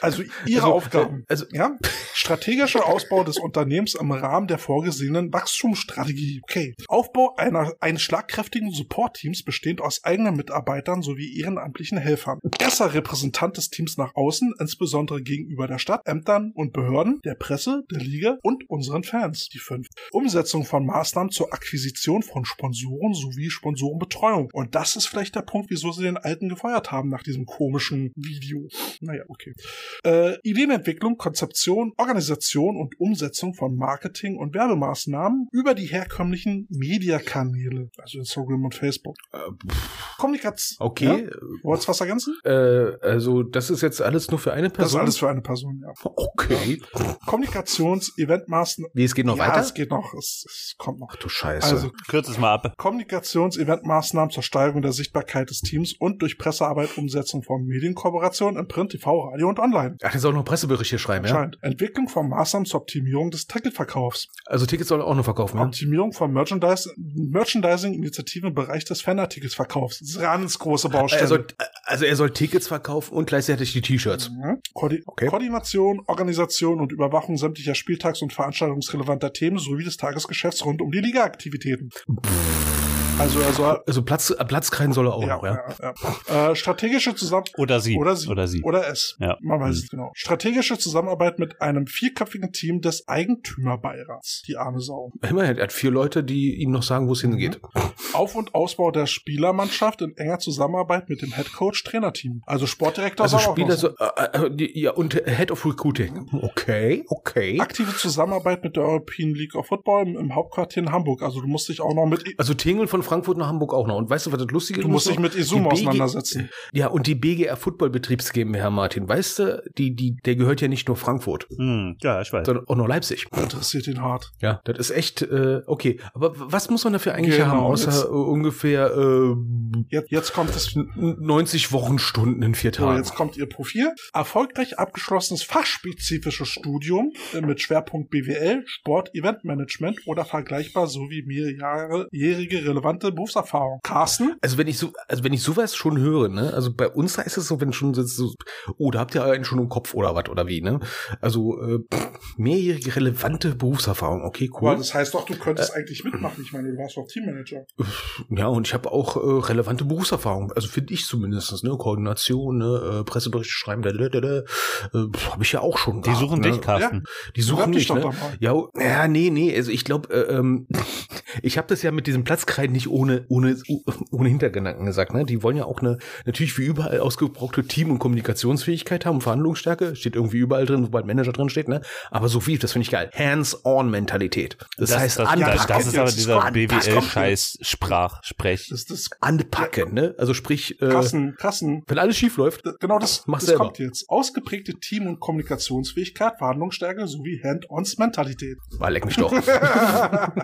also ihre Also, Aufgaben. also- ja, strategischer Ausbau des Unternehmens im Rahmen der vorgesehenen Wachstumsstrategie. Okay. Aufbau einer eines schlagkräftigen Support-Teams bestehend aus eigenen Mitarbeitern sowie ehrenamtlichen Helfern. Erster Repräsentant des Teams nach außen, insbesondere gegenüber der Stadt, Ämtern und Behörden, der Presse, der Liga und unseren Fans. Die fünf. Umsetzung von Maßnahmen zur Akquisition von Sponsoren sowie Sponsorenbetreuung. Und das ist vielleicht der Punkt, wieso sie den Alten gefeuert haben nach diesem komischen Video. Naja, okay. Äh, Ideenentwicklung, Konzeption, Organisation und Umsetzung von Marketing und Werbemaßnahmen über die herkömmlichen Mediakanäle, also Instagram und Facebook. Kommunikation. Okay. Ja? Wolltest du was ergänzen? Äh, also, das ist jetzt alles nur für eine Das ist Person? alles für eine Person, ja. Okay. Kommunikations-, Eventmaßnahmen. Wie, es geht noch ja, weiter? es geht noch. Es, es kommt noch. Ach du Scheiße. Also Kürz es mal ab. Kommunikations-Eventmaßnahmen zur Steigerung der Sichtbarkeit des Teams und durch Pressearbeit Umsetzung von Medienkooperationen im Print, TV, Radio und Online. Ach, der soll noch Presseberichte schreiben, ja? Entwicklung von Maßnahmen zur Optimierung des Ticketverkaufs. Also Tickets soll er auch noch verkaufen, ja? Optimierung von Merchandise Merchandising-Initiativen im Bereich des Fan-Ticketsverkaufs. Das ist ganz große Baustelle. Er soll, also er soll Tickets verkaufen und gleichzeitig die T-Shirts. Mhm. Koordi Okay. Koordination, Organisation und Überwachung sämtlicher Spieltags- und veranstaltungsrelevanter Themen sowie des Tagesgeschäfts rund um die Liga-Aktivitäten. Also soll Also Platz, äh, Platzkreien soll er auch ja, noch, ja? ja, ja. Äh, strategische Zusammen Oder sie. oder sie Oder sie. oder es. Ja. Man weiß es genau. Strategische Zusammenarbeit mit einem vierköpfigen Team des Eigentümerbeirats. Die arme Sau. Immerhin, er hat vier Leute, die ihm noch sagen, wo es hingeht. Auf- und Ausbau der Spielermannschaft in enger Zusammenarbeit mit dem Headcoach Trainerteam. Also Sportdirektor Also Spieler so, äh, äh, die, ja, und Head of Recruiting. Okay, okay. Aktive Zusammenarbeit mit der European League of Football im, im Hauptquartier in Hamburg. Also du musst dich auch noch mit Also Tingeln von Frankfurt nach Hamburg auch noch. Und weißt du, was das Lustige ist? du musst dich mit BG auseinandersetzen. Ja, und die BGR Football Betriebs GmbH, Martin, weißt du, die, die, der gehört ja nicht nur Frankfurt, Hm, ja, ich weiß. sondern auch noch Leipzig. Interessiert ihn hart. Ja, das ist echt, äh, okay. Aber was muss man dafür eigentlich Genau, haben, außer jetzt- äh, ungefähr äh, Jetzt, jetzt kommt das 90 Wochenstunden in vier So, Tagen? jetzt kommt Ihr Profil. Erfolgreich abgeschlossenes fachspezifisches Studium äh, mit Schwerpunkt BWL, Sport, Eventmanagement oder vergleichbar sowie mehrjährige relevante Berufserfahrung. Carsten? Also wenn ich so, also wenn ich sowas schon höre, ne, also bei uns da ist es so, wenn schon so, oh, da habt ihr einen schon im Kopf oder was oder wie, ne? Also äh, pff, mehrjährige relevante Berufserfahrung, okay, Aber cool. das heißt doch, du könntest eigentlich mitmachen. Ich meine, du warst doch Teammanager. Ja, und ich habe auch äh, relevante Berufserfahrung, also finde ich zumindest, ne, Koordination, ne, äh, Presseberichte schreiben, da, da, da, da, äh, habe ich ja auch schon. Die gehabt, suchen ne? dich, Carsten. Die suchen dich ne? Ja, ja, nee, nee, also ich glaube, äh, ähm, ich habe das ja mit diesem Platzkreiden nicht ohne ohne ohne Hintergedanken gesagt, ne? Die wollen ja auch eine natürlich wie überall ausgebrauchte Team- und Kommunikationsfähigkeit haben, Verhandlungsstärke, steht irgendwie überall drin, sobald Manager drin steht, ne? Aber so wie, das finde ich geil. Hands-on-Mentalität. Das, heißt das, anpacken. das, das ist aber dieser Anpacken. BWL-Scheiß Sprach, Sprech. Das ist anpacken, ne? Also sprich, äh, Kassen, Kassen. wenn alles schief läuft, Genau das, Mach das selber. kommt jetzt. Ausgeprägte Team- und Kommunikationsfähigkeit, Verhandlungsstärke sowie Hand-ons-Mentalität. war leck mich doch.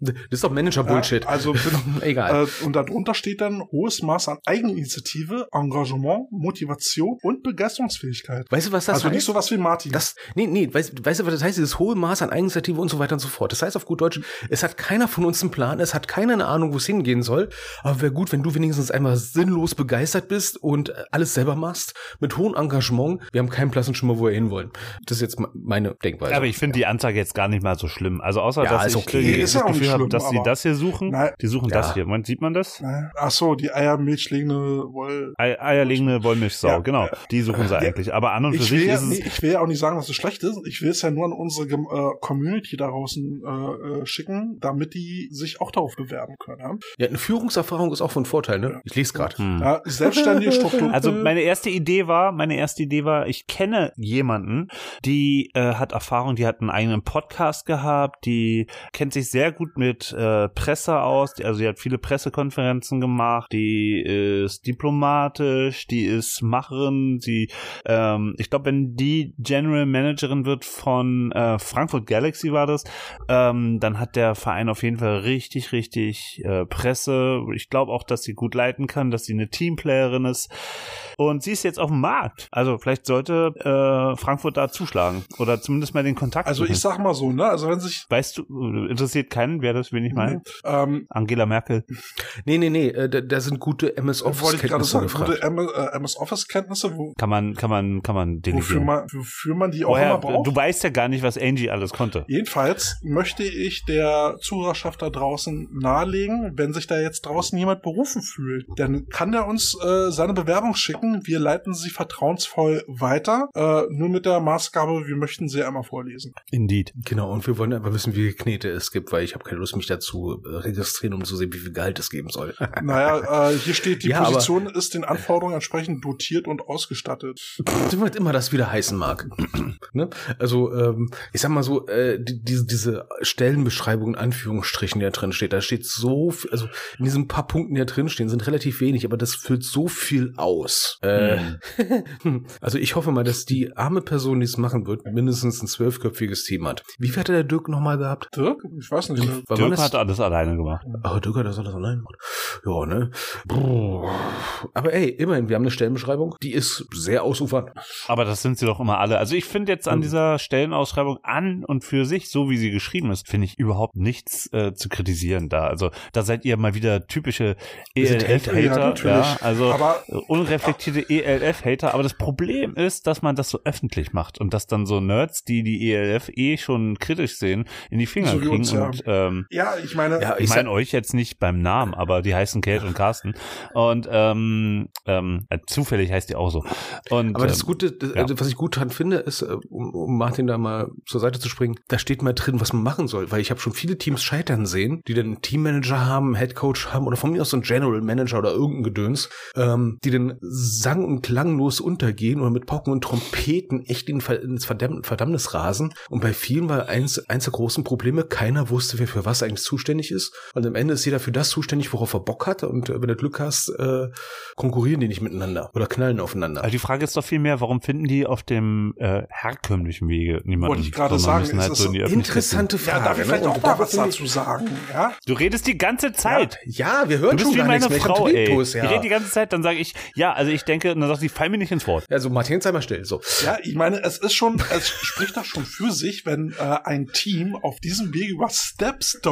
das ist doch Manager-Bullshit. Ja, also Egal. Äh, und darunter steht dann hohes Maß an Eigeninitiative, Engagement, Motivation und Begeisterungsfähigkeit. weißt du, was das also heißt? nicht sowas wie Martin. Das, nee, nee, weißt, weißt du, was das heißt? Dieses hohe Maß an Eigeninitiative und so weiter und so fort. Das heißt auf gut Deutsch, es hat keiner von uns einen Plan, es hat keiner eine Ahnung, wo es hingehen soll. Aber wäre gut, wenn du wenigstens einmal sinnlos begeistert bist und alles selber machst, mit hohem Engagement. Wir haben keinen blassen Schimmer, wo wir hinwollen. Das ist jetzt me- meine Denkweise. Aber ich finde die Anzeige jetzt gar nicht mal so schlimm. Also außer, Ja, dass ist ich okay. das ja auch nicht Gefühl habe, schlimm, dass sie das hier suchen. Nein. Die suchen Ja. das hier. Man, sieht man das? Äh, Ach so, die eiermilchlegende Woll. Ei- Eierlegende Wollmilchsau, Ja. genau. Die suchen sie eigentlich. Aber an und für Ich sich will, ja, ist es. nee, ich will ja auch nicht sagen, dass es schlecht ist. Ich will es ja nur an unsere Gem- äh, Community da draußen äh, äh, schicken, damit die sich auch darauf bewerben können. Ja? ja, eine Führungserfahrung ist auch von Vorteil, ne? Ich lese gerade. Hm. Ja, selbstständige Struktur. Also meine erste Idee war, meine erste Idee war, ich kenne jemanden, die äh, hat Erfahrung, die hat einen eigenen Podcast gehabt, die kennt sich sehr gut mit wählt äh, Presse aus, also sie hat viele Pressekonferenzen gemacht, die ist diplomatisch, die ist Macherin, sie, ähm, ich glaube, wenn die General Managerin wird von äh, Frankfurt Galaxy war das, ähm, dann hat der Verein auf jeden Fall richtig, richtig äh, Presse. Ich glaube auch, dass sie gut leiten kann, dass sie eine Teamplayerin ist. Und sie ist jetzt auf dem Markt. Also vielleicht sollte äh, Frankfurt da zuschlagen oder zumindest mal den Kontakt. Also ich sag mal so, ne? Also wenn sich weißt du, interessiert keinen, wer das, wen ich meine? ähm, Angela Merkel. Nee, nee, nee, äh, da, da sind gute MS wollte ich gerade Office-Kenntnisse sagen, gefragt. gute MS, äh, Office Kenntnisse, wo, Kann man, kann man, kann man wofür delegieren. man, wofür man die auch Woher, immer braucht. du weißt ja gar nicht, was Angie alles konnte. Jedenfalls möchte ich der Zuhörerschaft da draußen nahelegen, wenn sich da jetzt draußen jemand berufen fühlt, dann kann er uns äh, seine Bewerbung schicken. Wir leiten sie vertrauensvoll weiter. Äh, nur mit der Maßgabe, wir möchten sie einmal vorlesen. Indeed. Genau, und wir wollen aber wissen, wie viele Knete es gibt, weil ich habe keine Lust, mich dazu äh, registrieren, um zu sehen, wie viel Gehalt es geben soll. Naja, äh, hier steht, die Ja, Position ist den Anforderungen entsprechend dotiert und ausgestattet. was immer das wieder heißen mag. ne? Also, ähm, ich sag mal so, äh, die, diese, diese Stellenbeschreibung in Anführungsstrichen, die da drin steht, da steht so viel, also in diesen paar Punkten, die da drin stehen, sind relativ wenig, aber das füllt so viel aus. Äh, also ich hoffe mal, dass die arme Person, die es machen wird, mindestens ein zwölfköpfiges Team hat. Wie viel hat der Dirk nochmal gehabt? Dirk? Ich weiß nicht. war Dirk hat alles alleine gemacht. Aber Dirk hat das alles allein gemacht. Ja, ne? Brrr. Aber ey, immerhin, wir haben eine Stellenbeschreibung, die ist sehr ausufernd. Aber das sind sie doch immer alle. Also ich finde jetzt an Mhm. dieser Stellenausschreibung an und für sich, so wie sie geschrieben ist, finde ich überhaupt nichts äh, zu kritisieren da. Also da seid ihr mal wieder typische ELF-Hater. Ja, Ja, natürlich. also Aber unreflektierte ELF-Hater. Aber das Problem ist, dass man das so öffentlich macht und dass dann so Nerds, die die ELF eh schon kritisch sehen, in die Finger So kriegen. uns, ja. und ähm, ja, ich meine, Ja, ich meine euch jetzt nicht beim Namen, aber die heißen Kate und Carsten. Und ähm, ähm, äh, zufällig heißt die auch so. Und, Aber das ähm, Gute, das, ja. also was ich gut dran finde, ist, äh, um, um Martin da mal zur Seite zu springen, da steht mal drin, was man machen soll, weil ich habe schon viele Teams scheitern sehen, die dann einen Teammanager haben, einen Headcoach haben oder von mir aus so einen General Manager oder irgendein Gedöns, ähm, die dann sang- und klanglos untergehen oder mit Pauken und Trompeten echt in, ins Verdamm Verdammnis rasen. Und bei vielen war eins, eins der großen Probleme, keiner wusste, wer für was eigentlich zuständig ist. Und am Ende ist jeder für das zuständig, worauf er Bock hat. Und äh, wenn du Glück hast, äh, konkurrieren die nicht miteinander oder knallen aufeinander. Also die Frage ist doch viel mehr, warum finden die auf dem äh, herkömmlichen Wege niemanden? Wollte ich gerade sagen, ist halt das so in Interessante ja, Frage. darf ich ne? vielleicht Und auch da mal was dazu sagen? Ja. Du redest die ganze Zeit. Ja, wir Du hören bist schon wie gar meine nichts mehr. Ich Frau, ey. Ja. Ich rede die ganze Zeit, dann sage ich, ja, also ich denke, und dann sagt sie, fall mir nicht ins Wort. Also Martin, sei mal still. So. Ja, ich meine, es ist schon, es spricht doch schon für sich, wenn äh, ein Team auf diesem Weg über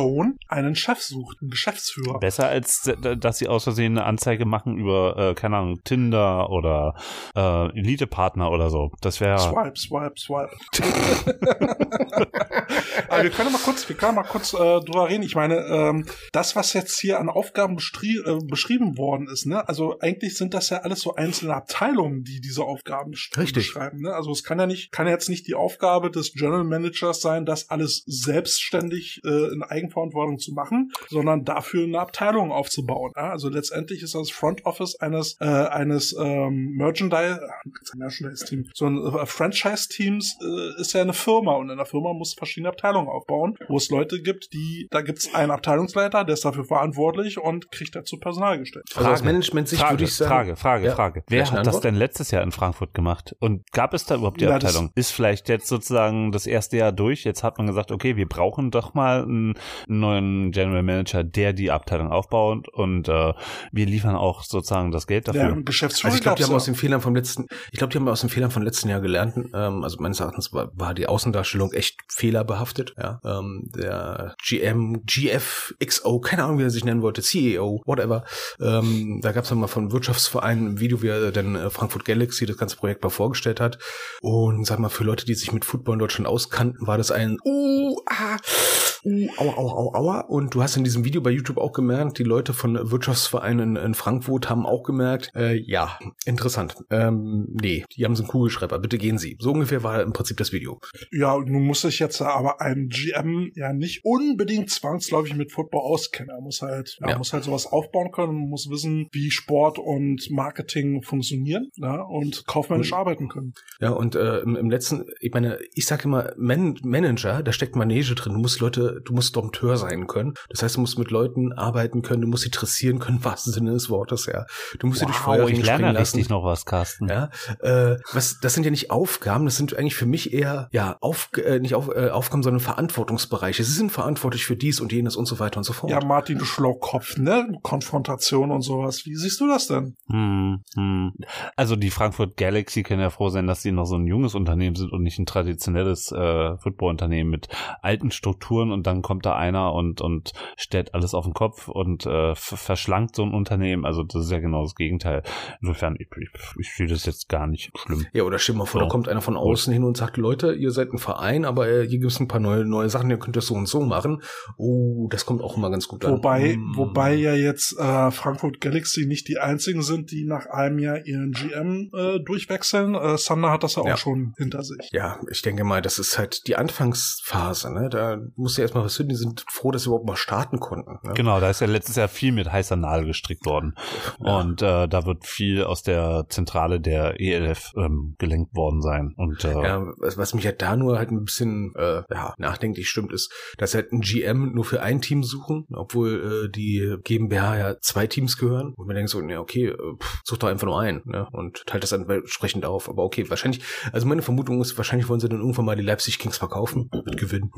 Stepstone einen Chef sucht, einen Geschäftsführer. Besser als, äh, dass sie aus Versehen eine Anzeige machen über, äh, keine Ahnung, Tinder oder äh, Elite-Partner oder so. Das wäre Swipe, swipe, swipe. Aber wir können mal kurz, wir können mal kurz äh, drüber reden. Ich meine, ähm, das, was jetzt hier an Aufgaben äh, beschrieben worden ist, ne, also eigentlich sind das ja alles so einzelne Abteilungen, die diese Aufgaben Richtig. beschreiben. Ne? Also es kann ja nicht, kann ja jetzt nicht die Aufgabe des General Managers sein, das alles selbstständig äh, in Eigenverantwortung zu machen, sondern dafür eine Abteilung aufzubauen. Ja? Also letztendlich ist das Front Office eines äh, eines ähm, Merchandise, äh, Merchandise Team, so ein äh, Franchise Teams äh, ist ja eine Firma und in der Firma muss verschiedene Abteilungen aufbauen, wo es Leute gibt, die da gibt es einen Abteilungsleiter, der ist dafür verantwortlich und kriegt dazu Personal gestellt. Also aus Management-Sicht Frage, würde ich sagen. Frage, Frage, Ja. Frage. Wer hat das denn letztes Jahr in Frankfurt gemacht? Und gab es da überhaupt die Ja, das- Abteilung? Ist vielleicht jetzt sozusagen das erste Jahr durch? Jetzt hat man gesagt, okay, wir brauchen doch mal einen neuen General Manager, der die Abteilung aufbaut und äh, wir liefern auch sozusagen das Geld dafür. Geschäftsführer Also ich glaube, die haben ja. aus den Fehlern vom letzten, ich glaube, die haben aus den Fehlern vom letzten Jahr gelernt. Ähm, also meines Erachtens war, war die Außendarstellung echt fehlerbehaftet. Ja, ähm, der GM, GF, XO, keine Ahnung, wie er sich nennen wollte, CEO, whatever. Ähm, da gab es mal von Wirtschaftsverein ein Video, wie er dann äh, Frankfurt Galaxy das ganze Projekt mal vorgestellt hat. Und sag mal, für Leute, die sich mit Football in Deutschland auskannten, war das ein uh, ah, uh, aua, aua, aua, aua. Und du hast in diesem Video bei YouTube auch gemerkt, die Leute von Wirtschaftsvereinen in, Frankfurt haben auch gemerkt, äh, ja, interessant. Ähm, nee, die haben so einen Kugelschreiber, bitte gehen Sie. So ungefähr war im Prinzip das Video. Ja, nun muss sich jetzt aber ein GM ja nicht unbedingt zwangsläufig mit Football auskennen. Er muss halt, er Ja. muss halt sowas aufbauen können, muss wissen, wie Sport und Marketing funktionieren ja, und kaufmännisch Mhm. arbeiten können. Ja, und äh, im, im letzten, ich meine, ich sage immer, Man Manager, da steckt Manege drin. Du musst Leute du musst Dompteur sein können. Das heißt, du musst mit Leuten arbeiten können, du musst sie dressieren können, im wahrsten Sinne des Wortes, ja. Du musst sie durch Feuer ich lerne springen lassen. richtig noch was, Carsten. Ja, äh, was, das sind ja nicht Aufgaben, das sind eigentlich für mich eher, ja, auf, äh, nicht auf, äh, Aufgaben, sondern Verantwortungsbereiche. Sie sind verantwortlich für dies und jenes und so weiter und so fort. Ja, Martin, du Schlaukopf, ne? Konfrontation und sowas. Wie siehst du das denn? Hm, hm. Also die Frankfurt Galaxy können ja froh sein, dass sie noch so ein junges Unternehmen sind und nicht ein traditionelles äh, Football-Unternehmen mit alten Strukturen und dann kommt da einer und und stellt alles auf den Kopf und äh, ver- verschlankt so ein Unternehmen. Also das ist ja genau das Gegenteil. Insofern, ich, ich, ich sehe das jetzt gar nicht schlimm. Ja, oder stell mal vor, So. da kommt einer von außen hin und sagt, Leute, ihr seid ein Verein, aber äh, hier gibt es ein paar neue, neue Sachen, ihr könnt das so und so machen. Oh, das kommt auch immer ganz gut an. Wobei, Mm. wobei ja jetzt äh, Frankfurt Galaxy nicht die einzigen sind, die nach einem Jahr ihren GM äh, durchwechseln. Äh, Sander hat das ja auch Ja. schon hinter sich. Ja, ich denke mal, das ist halt die Anfangsphase, ne? Da muss ja erstmal was finden, die sind froh, dass sie überhaupt mal starten konnten. Ne? Genau, da ist ja letztes Jahr viel mit heißer Nadel gestrickt worden. Ja. Und äh, da wird viel aus der Zentrale der ELF ähm, gelenkt worden sein. Und äh, Ja, was, was mich ja da nur halt ein bisschen äh, ja, nachdenklich stimmt, ist, dass sie halt ein GM nur für ein Team suchen, obwohl äh, die GmbH ja zwei Teams gehören. Und man denkt so, ja, okay, äh, pff, such doch einfach nur einen ne? und teilt das dann entsprechend auf. Aber okay, wahrscheinlich, also meine Vermutung ist, wahrscheinlich wollen sie dann irgendwann mal die Leipzig Kings verkaufen mit Gewinn.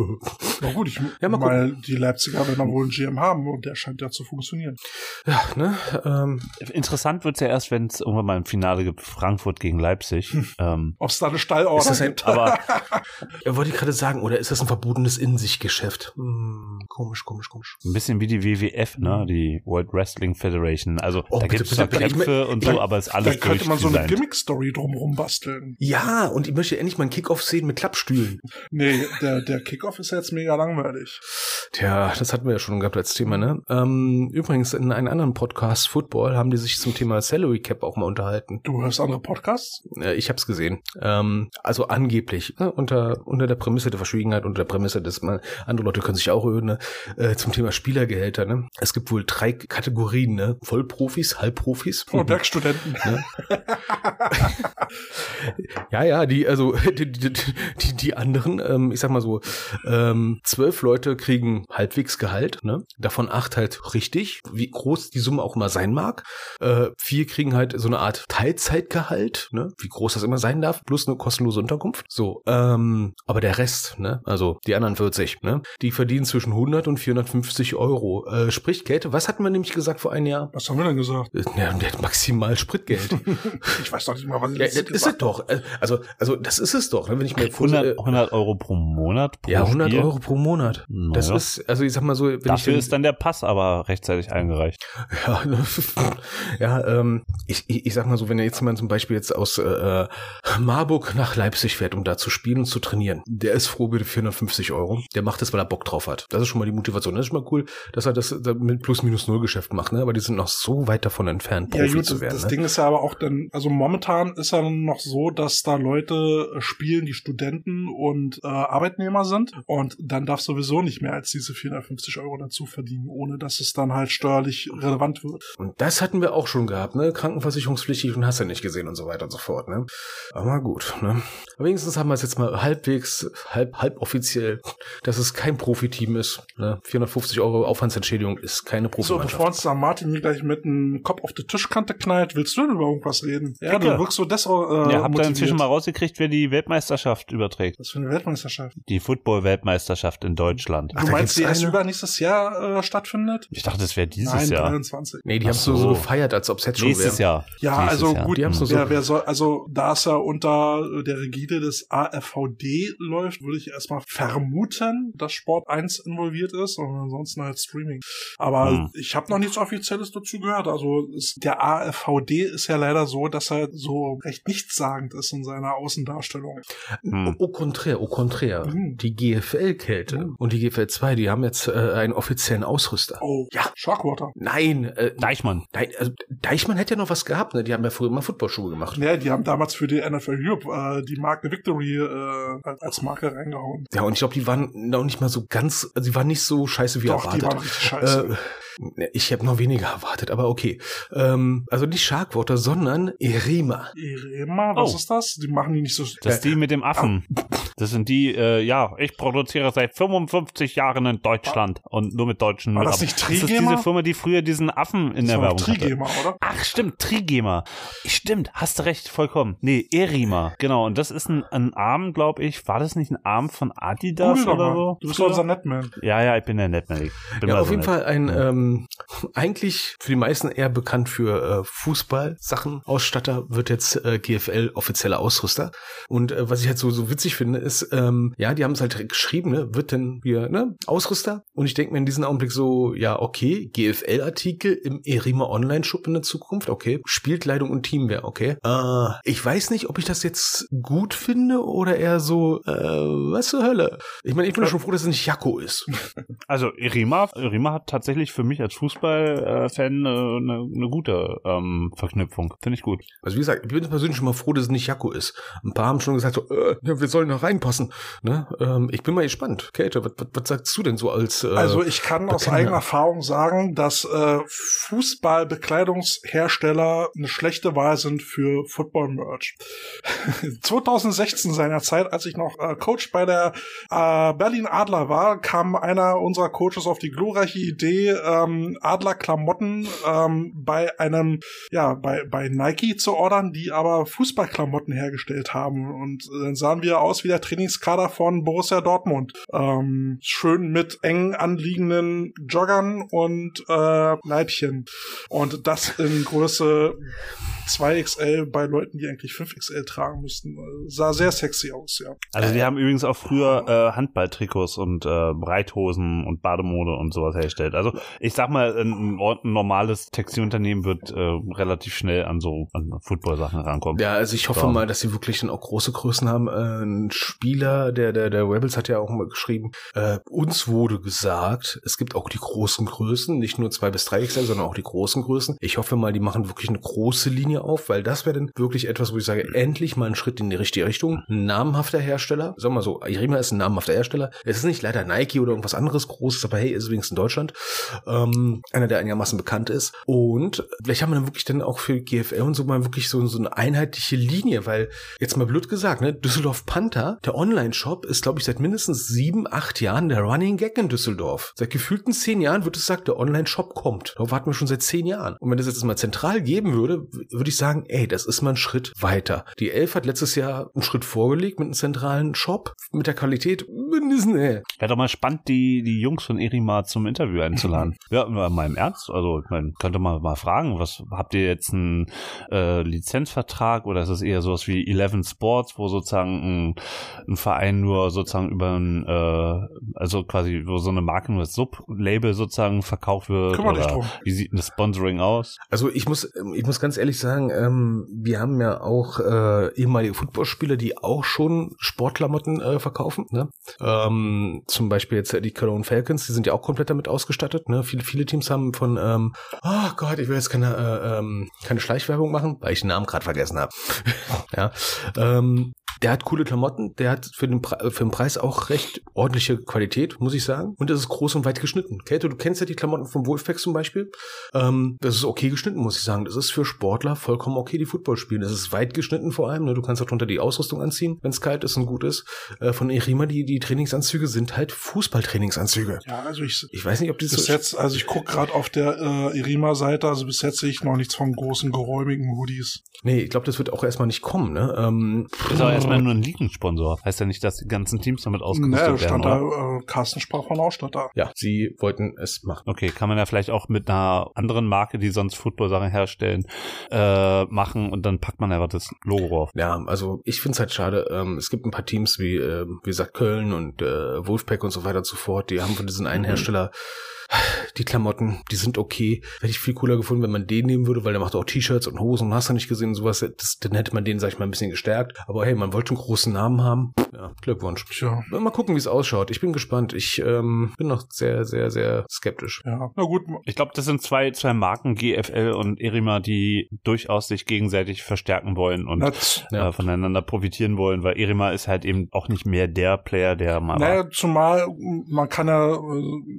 Na gut, ich Ja, mal weil die Leipziger werden dann wohl einen GM haben und der scheint ja zu funktionieren. ja, ne? Ähm, interessant wird's ja erst, wenn es irgendwann mal im Finale gibt, Frankfurt gegen Leipzig. ähm, Ob es da eine Stallorder gibt. aber ja, wollte ich gerade sagen, oder ist das ein verbotenes In-sich-Geschäft? Hm, komisch, komisch, komisch. ein bisschen wie die WWF, ne? Die World Wrestling Federation. Also Oh, da bitte, zwar bitte. Ich Kämpfe und so, aber es ist alles Vielleicht könnte man so eine. Gimmick-Story drumherum basteln. Ja, und ich möchte endlich mal einen Kickoff sehen mit Klappstühlen. Nee, der, der Kickoff ist jetzt mega langweilig. Tja, das hatten wir ja schon gehabt als Thema, ne? Ähm, übrigens, in einem anderen Podcast, Football, haben die sich zum Thema Salary Cap auch mal unterhalten. Du hörst andere Podcasts? Äh, ich hab's gesehen. Ähm, also angeblich, ne? unter, unter der Prämisse der Verschwiegenheit, unter der Prämisse, dass man, andere Leute können sich auch irren, ne? äh, zum Thema Spielergehälter, ne? Es gibt wohl drei Kategorien, ne? Vollprofis, Halbprofis. Oh, Werkstudenten. Ne? Ja, ja, die, also die, die, die, die anderen, ähm, ich sag mal so, ähm, zwölf Leute kriegen halbwegs Gehalt, ne? Davon acht halt richtig, wie groß die Summe auch immer sein mag. Äh, vier kriegen halt so eine Art Teilzeitgehalt, ne? Wie groß das immer sein darf, plus eine kostenlose Unterkunft. So, ähm, aber der Rest, ne? Also die anderen 40, ne? Die verdienen zwischen 100 und 450 Euro. Äh, sprich, Käthe, was hatten wir nämlich gesagt vor einem Jahr? Was haben wir denn gesagt? Äh, Ja, der hat maximal Spritgeld. Ich weiß doch nicht mal, was ich Ja, letztes das ist es doch. Äh, Also, also das ist es doch. ne? Wenn ich mir 100, 100 Euro pro Monat pro ja 100 Spiel. Euro pro Monat. Na Das ja. ist, also ich sag mal so, wenn Dafür ich ist dann der Pass aber rechtzeitig eingereicht. ja, ne, ja, ähm, ich, ich, ich sag mal so, wenn jetzt jemand zum Beispiel jetzt aus äh, Marburg nach Leipzig fährt, um da zu spielen und zu trainieren, der ist froh mit 450 Euro. Der macht das, weil er Bock drauf hat. Das ist schon mal die Motivation. Das ist schon mal cool, dass er das da mit Plus-Minus-Null-Geschäft macht, ne? Aber die sind noch so weit davon entfernt, Ja Profi gut, zu das, werden. das ne? Ding ist ja aber auch dann, also momentan ist ja noch so, dass da Leute spielen, die Studenten und äh, Arbeitnehmer sind und dann darf sowieso nicht mehr als diese 450 Euro dazu verdienen, ohne dass es dann halt steuerlich relevant wird. Und das hatten wir auch schon gehabt, ne? Krankenversicherungspflichtig und hast ja nicht gesehen und so weiter und so fort, ne? Aber gut, ne? Aber wenigstens haben wir es jetzt mal halbwegs, halb, halb offiziell, dass es kein Profiteam ist. Ne? 450 Euro Aufwandsentschädigung ist keine So, Profimannschaft. bevor uns da Martin hier gleich mit einem Kopf auf die Tischkante knallt, willst du denn über irgendwas reden? Ja, Kicke. du wirkst so des äh, ja, habt ihr inzwischen mal rausgekriegt, wer die Weltmeisterschaft überträgt? Was für eine Weltmeisterschaft. Die Football-Weltmeisterschaft in Deutschland. Du da meinst, die erst übernächstes Jahr äh, stattfindet? Ich dachte, das wäre dieses Nein, Jahr. 23. nee, die Ach haben es so. so. gefeiert, als ob es jetzt schon Nächstes wäre. Jahr. Ja, Nächstes also Jahr. gut, Die haben's nur so- wer, wer soll, also da es ja unter äh, der Rigide des AFVD läuft, würde ich erstmal vermuten, dass Sport 1 involviert ist und ansonsten halt Streaming. Aber Hm. ich habe noch nichts Offizielles dazu gehört. Also es, der AFVD ist ja leider so, dass er so recht nichtssagend ist in seiner Außendarstellung. Hm. Au contraire, au contraire. Mhm. Die GFL-Kälte Und die GFL 2, die haben jetzt äh, einen offiziellen Ausrüster. Oh, Ja. Sharkwater. Nein, äh, Deichmann. nein, also Deichmann hätte ja noch was gehabt, ne? Die haben ja früher immer Footballschuhe gemacht. Ja, die haben damals für die NFL Europe äh, die Marke Victory äh, als Marke reingehauen. Ja, und ich glaube, die waren noch nicht mal so ganz, also die waren nicht so scheiße wie Doch, erwartet. die waren richtig scheiße. Äh, Ich habe noch weniger erwartet, aber okay. Ähm, also nicht Sharkwater, sondern Erima. Irema, was Oh. ist das? Die machen die nicht so. Das ist die mit dem Affen. Das sind die, äh, ja, ich produziere seit 55 Jahren in Deutschland und nur mit deutschen War das nicht Das ist Trigema? diese Firma, die früher diesen Affen in das der doch Werbung hatte. Trigema, oder? Ach, stimmt, Trigema. Stimmt, hast du recht, vollkommen. Nee, Erima. Genau, und das ist ein, ein Arm, glaube ich. War das nicht ein Arm von Adidas Google doch oder mal. so? Du bist Früher? unser Netman. Ja, ja, ich bin der Netman. Ich bin Ja, mal auf so jeden nett. Fall ein ähm, eigentlich für die meisten eher bekannt für äh, Fußball-Sachen. Ausstatter wird jetzt äh, GFL offizieller Ausrüster. Und äh, was ich halt so so witzig finde, ist, ähm, ja, die haben es halt geschrieben, ne, wird denn hier ne Ausrüster. Und ich denke mir in diesem Augenblick so, ja, okay, GFL-Artikel im Erima Online-Shop in der Zukunft, okay, Spielkleidung und Teamwear, okay. Äh, ich weiß nicht, ob ich das jetzt gut finde oder eher so, äh, was zur Hölle. Ich meine, ich bin doch schon froh, dass es nicht Jakko ist. Also Irima, Irima hat tatsächlich für mich als Fußballfan äh, eine ne gute ähm, Verknüpfung. Finde ich gut. Also wie gesagt, ich bin persönlich schon mal froh, dass es nicht Jakko ist. Ein paar haben schon gesagt, so, äh, ja, wir sollen noch reinpassen. Ne? Ähm, ich bin mal gespannt. Kate, was, was, was sagst du denn so als... Äh, Also ich kann aus eigener Erfahrung sagen, dass äh, Fußballbekleidungshersteller eine schlechte Wahl sind für Football-Merch. 2016 seinerzeit, als ich noch äh, Coach bei der äh, Berlin Adler war, kam einer unserer Coaches auf die glorreiche Idee, ähm, Adler-Klamotten ähm, bei einem, ja, bei, bei Nike zu ordern, die aber Fußballklamotten hergestellt haben. Und äh, dann sahen wir aus wie der Trainingskader von Borussia Dortmund. Ähm, schön mit eng anliegenden Joggern und äh, Leibchen. Und das in Größe 2XL bei Leuten, die eigentlich 5XL tragen müssten. Sah sehr sexy aus, ja. Also die haben übrigens auch früher äh, Handballtrikots und äh, Reithosen und Bademode und sowas hergestellt. Also ich sag mal, ein, ein normales Textilunternehmen wird äh, relativ schnell an so an Football-Sachen rankommen. ja, also ich hoffe So. mal, dass sie wirklich dann auch große Größen haben. Äh, ein Spieler, der, der, der Rebels hat ja auch mal geschrieben, äh, uns wurde gesagt, es gibt auch die großen Größen, nicht nur zwei bis drei XL, sondern auch die großen Größen. Ich hoffe mal, die machen wirklich eine große Linie auf, weil das wäre dann wirklich etwas, wo ich sage, endlich mal ein Schritt in die richtige Richtung. Ein namhafter Hersteller, sagen wir mal so, Irima ist ein namhafter Hersteller. Es ist nicht leider Nike oder irgendwas anderes Großes, aber hey, ist übrigens in Deutschland. Ähm, einer, der einigermaßen bekannt ist. Und vielleicht haben wir dann wirklich dann auch für GFL und so mal wirklich so, so eine einheitliche Linie, weil jetzt mal blöd gesagt, ne, Düsseldorf Panther, der Online-Shop ist, glaube ich, seit mindestens sieben, acht Jahren der Running Gag in Düsseldorf. Seit gefühlten zehn Jahren wird es gesagt, der Online-Shop kommt. Darauf warten wir schon seit zehn Jahren. Und wenn das jetzt mal zentral geben würde, w- würde ich sagen, ey, das ist mal ein Schritt weiter. Die Elf hat letztes Jahr einen Schritt vorgelegt mit einem zentralen Shop, mit der Qualität mindestens, äh, Wäre doch mal spannend, die, die Jungs von Erima zum Interview einzuladen. ja, mal im Ernst. Also, ich meine, könnte man mal fragen, was habt ihr jetzt einen äh, Lizenzvertrag oder ist es eher sowas wie Eleven Sports, wo sozusagen ein, ein Verein nur sozusagen über ein, äh, also quasi, wo so eine Marke nur als Sublabel sozusagen verkauft wird? Kümmer dich oder drum. wie sieht das Sponsoring aus? Also ich muss, ähm, ich muss ganz ehrlich sagen, ähm, wir haben ja auch äh, ehemalige Footballspieler, die auch schon Sportklamotten äh, verkaufen. Ne? Ähm, zum Beispiel jetzt die Cologne Falcons, die sind ja auch komplett damit ausgestattet. Ne? Viele, viele Teams haben von, ähm, oh Gott, ich will jetzt keine, äh, ähm, keine Schleichwerbung machen, weil ich den Namen gerade vergessen habe. ja. Ähm, der hat coole Klamotten, der hat für den, für den Preis auch recht ordentliche Qualität, muss ich sagen. Und das ist groß und weit geschnitten. Käthe, du kennst ja die Klamotten vom Wolfpack zum Beispiel. Ähm, das ist okay geschnitten, muss ich sagen. Das ist für Sportler vollkommen okay, die Football spielen. Das ist weit geschnitten vor allem. Ne? Du kannst auch drunter die Ausrüstung anziehen, wenn es kalt ist und gut ist. Äh, von Erima, die, die Trainingsanzüge sind halt Fußballtrainingsanzüge. Ja, also ich, Ich weiß nicht, ob die bis so jetzt, also ich gucke gerade auf der äh, Irima-Seite, also bis jetzt sehe ich noch nichts von großen, geräumigen Hoodies. Nee, ich glaube, das wird auch erstmal nicht kommen. Ne? Ähm, Ist aber erstmal nur ein Ligensponsor. Heißt ja nicht, dass die ganzen Teams damit ausgerüstet werden, stand oder? da, äh, Carsten sprach von Ausstatter. ja, sie wollten es machen. Okay, kann man ja vielleicht auch mit einer anderen Marke, die sonst Football-Sachen herstellen, äh, machen und dann packt man einfach das Logo drauf. Ja, also ich finde es halt schade. Ähm, es gibt ein paar Teams wie, ähm, wie gesagt, Köln und äh, Wolfpack und so weiter und so fort. Die haben von diesen einen Hersteller die Klamotten, die sind okay. Hätte ich viel cooler gefunden, wenn man den nehmen würde, weil der macht auch T-Shirts und Hosen und hast du nicht gesehen und sowas. Das, dann hätte man den, sag ich mal, ein bisschen gestärkt. Aber hey, man wollte einen großen Namen haben. Ja, Glückwunsch. Tja, Mal gucken, wie es ausschaut. Ich bin gespannt. Ich ähm, bin noch sehr, sehr, sehr skeptisch. ja. Na gut, Ich glaube, das sind zwei, zwei Marken, GFL und Erima, die durchaus sich gegenseitig verstärken wollen und das, Ja. äh, voneinander profitieren wollen, weil Erima ist halt eben auch nicht mehr der Player, der mal war. Naja, zumal man kann ja äh,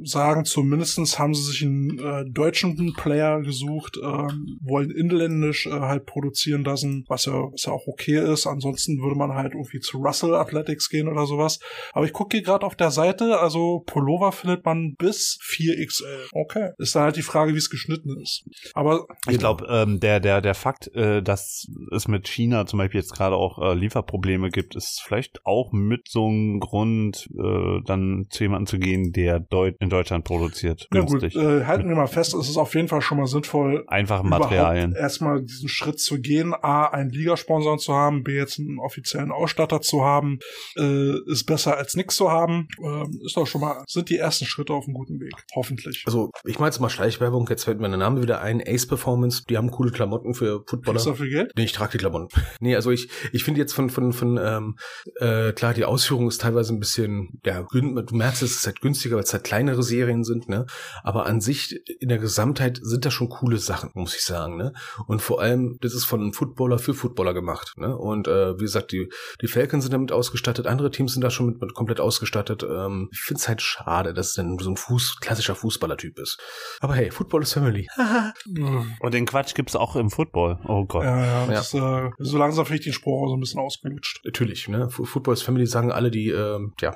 sagen, zumindest zumindestens haben sie sich einen äh, deutschen Player gesucht, ähm, wollen inländisch äh, halt produzieren lassen, was ja, was ja auch okay ist. Ansonsten würde man halt irgendwie zu Russell Athletics gehen oder sowas. Aber ich gucke hier gerade auf der Seite, also Pullover findet man bis 4XL. Okay. Ist dann halt die Frage, wie es geschnitten ist. Aber Ich glaube, ähm, der, der, der Fakt, äh, dass es mit China zum Beispiel jetzt gerade auch äh, Lieferprobleme gibt, ist vielleicht auch mit so einem Grund, äh, dann zu jemandem zu gehen, der Deut in Deutschland produziert. Ja gut, äh, halten wir mal fest, es ist auf jeden Fall schon mal sinnvoll, Einfache überhaupt Materialien. erstmal diesen Schritt zu gehen, A, einen Ligasponsor zu haben, B, jetzt einen offiziellen Ausstatter zu haben, äh, ist besser als nichts zu haben. Ähm, ist doch schon mal, sind die ersten Schritte auf einem guten Weg. Hoffentlich. Also, ich mache jetzt mal Schleichwerbung, jetzt fällt mir der Name wieder ein. Ace Performance, die haben coole Klamotten für Footballer. Du dafür Geld? Nee, ich trage die Klamotten. Nee, also ich, ich finde jetzt von, von, von, ähm, äh, klar, die Ausführung ist teilweise ein bisschen, ja, du merkst, es ist halt günstiger, weil es halt kleinere Serien sind, ne? Aber an sich, in der Gesamtheit sind das schon coole Sachen, muss ich sagen, ne? Und vor allem, das ist von einem Footballer für Footballer gemacht, ne? Und, äh, wie gesagt, die, die Falcons sind damit ausgestattet, andere Teams sind da schon mit, mit komplett ausgestattet. Ähm, ich finde es halt schade, dass es dann so ein Fuß, klassischer Fußballertyp ist. Aber hey, Football is Family. Und den Quatsch gibt's auch im Football. Oh Gott. Ja, ja, Ja. Das, äh, so langsam finde ich den Spruch auch so ein bisschen ausgelutscht. Natürlich, ne? Fu- Football is Family sagen alle, die, ähm, ja,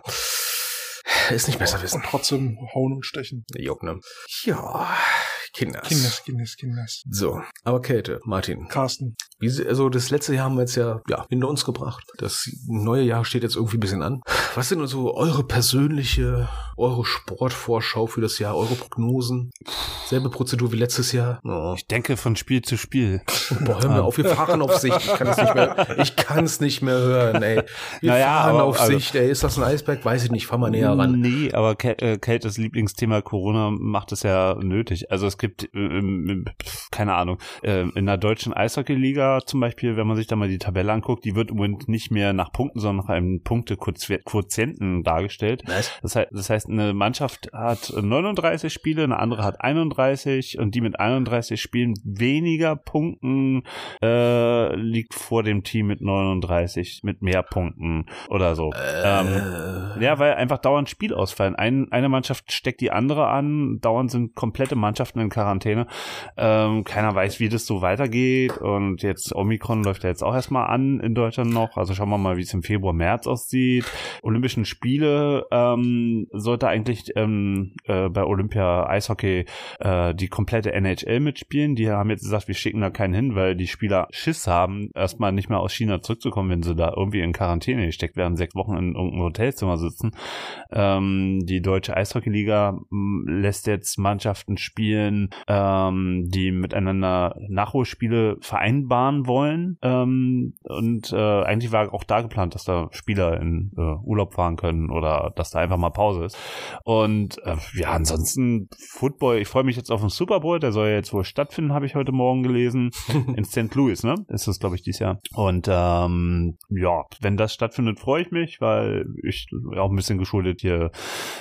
ist nicht besser wissen. Und trotzdem hauen und stechen. Jo, ne? Ja, Kinders. Kinders, Kinders, Kinders. So, aber Käthe, Martin, Carsten. wie, sie- also das letzte Jahr haben wir jetzt ja, ja hinter uns gebracht. Das neue Jahr steht jetzt irgendwie ein bisschen an. Was sind so eure persönliche, eure Sportvorschau für das Jahr, eure Prognosen? Selbe Prozedur wie letztes Jahr? Oh. Ich denke von Spiel zu Spiel. Boah, hör mir auf, wir fahren auf Sicht. Ich kann es nicht mehr, ich kann es nicht mehr hören, ey. Wir Naja, fahren aber- auf also- Sicht, ey. Ist das ein Eisberg? Weiß ich nicht, fahr mal näher ran. Nee, aber Kel- äh, Keltes Lieblingsthema Corona macht es ja nötig. Also es gibt, äh, ähm, pf, keine Ahnung, äh, in der deutschen Eishockey-Liga zum Beispiel, wenn man sich da mal die Tabelle anguckt, die wird im Moment nicht mehr nach Punkten, sondern nach einem Punkte-Quotienten dargestellt. Das heißt, das heißt, eine Mannschaft hat 39 Spiele, eine andere hat 31 und die mit 31 Spielen weniger Punkten äh, liegt vor dem Team mit 39 mit mehr Punkten oder so. Ähm, Äh, ja, weil einfach dauernd Spiel ausfallen. Ein, eine Mannschaft steckt die andere an, dauernd sind komplette Mannschaften in Quarantäne. Ähm, keiner weiß, wie das so weitergeht. Und jetzt Omikron läuft ja jetzt auch erstmal an in Deutschland noch. Also schauen wir mal, wie es im Februar, März aussieht. Olympischen Spiele ähm, sollte eigentlich ähm, äh, bei Olympia Eishockey äh, die komplette NHL mitspielen. Die haben jetzt gesagt, wir schicken da keinen hin, weil die Spieler Schiss haben, erstmal nicht mehr aus China zurückzukommen, wenn sie da irgendwie in Quarantäne gesteckt werden, sechs Wochen in irgendeinem Hotelzimmer sitzen. Ähm, die deutsche Eishockeyliga m, lässt jetzt Mannschaften spielen, ähm, die miteinander Nachholspiele vereinbaren wollen. Ähm, und äh, eigentlich war auch da geplant, dass da Spieler in äh, Urlaub fahren können oder dass da einfach mal Pause ist. Und äh, ja, ansonsten Football, ich freue mich jetzt auf den Super Bowl, der soll ja jetzt wohl stattfinden, habe ich heute Morgen gelesen. In St. Louis, ne? Ist das, glaube ich, dieses Jahr. Und ähm, ja, wenn das stattfindet, freue ich mich, weil ich auch ein bisschen geschuldet hier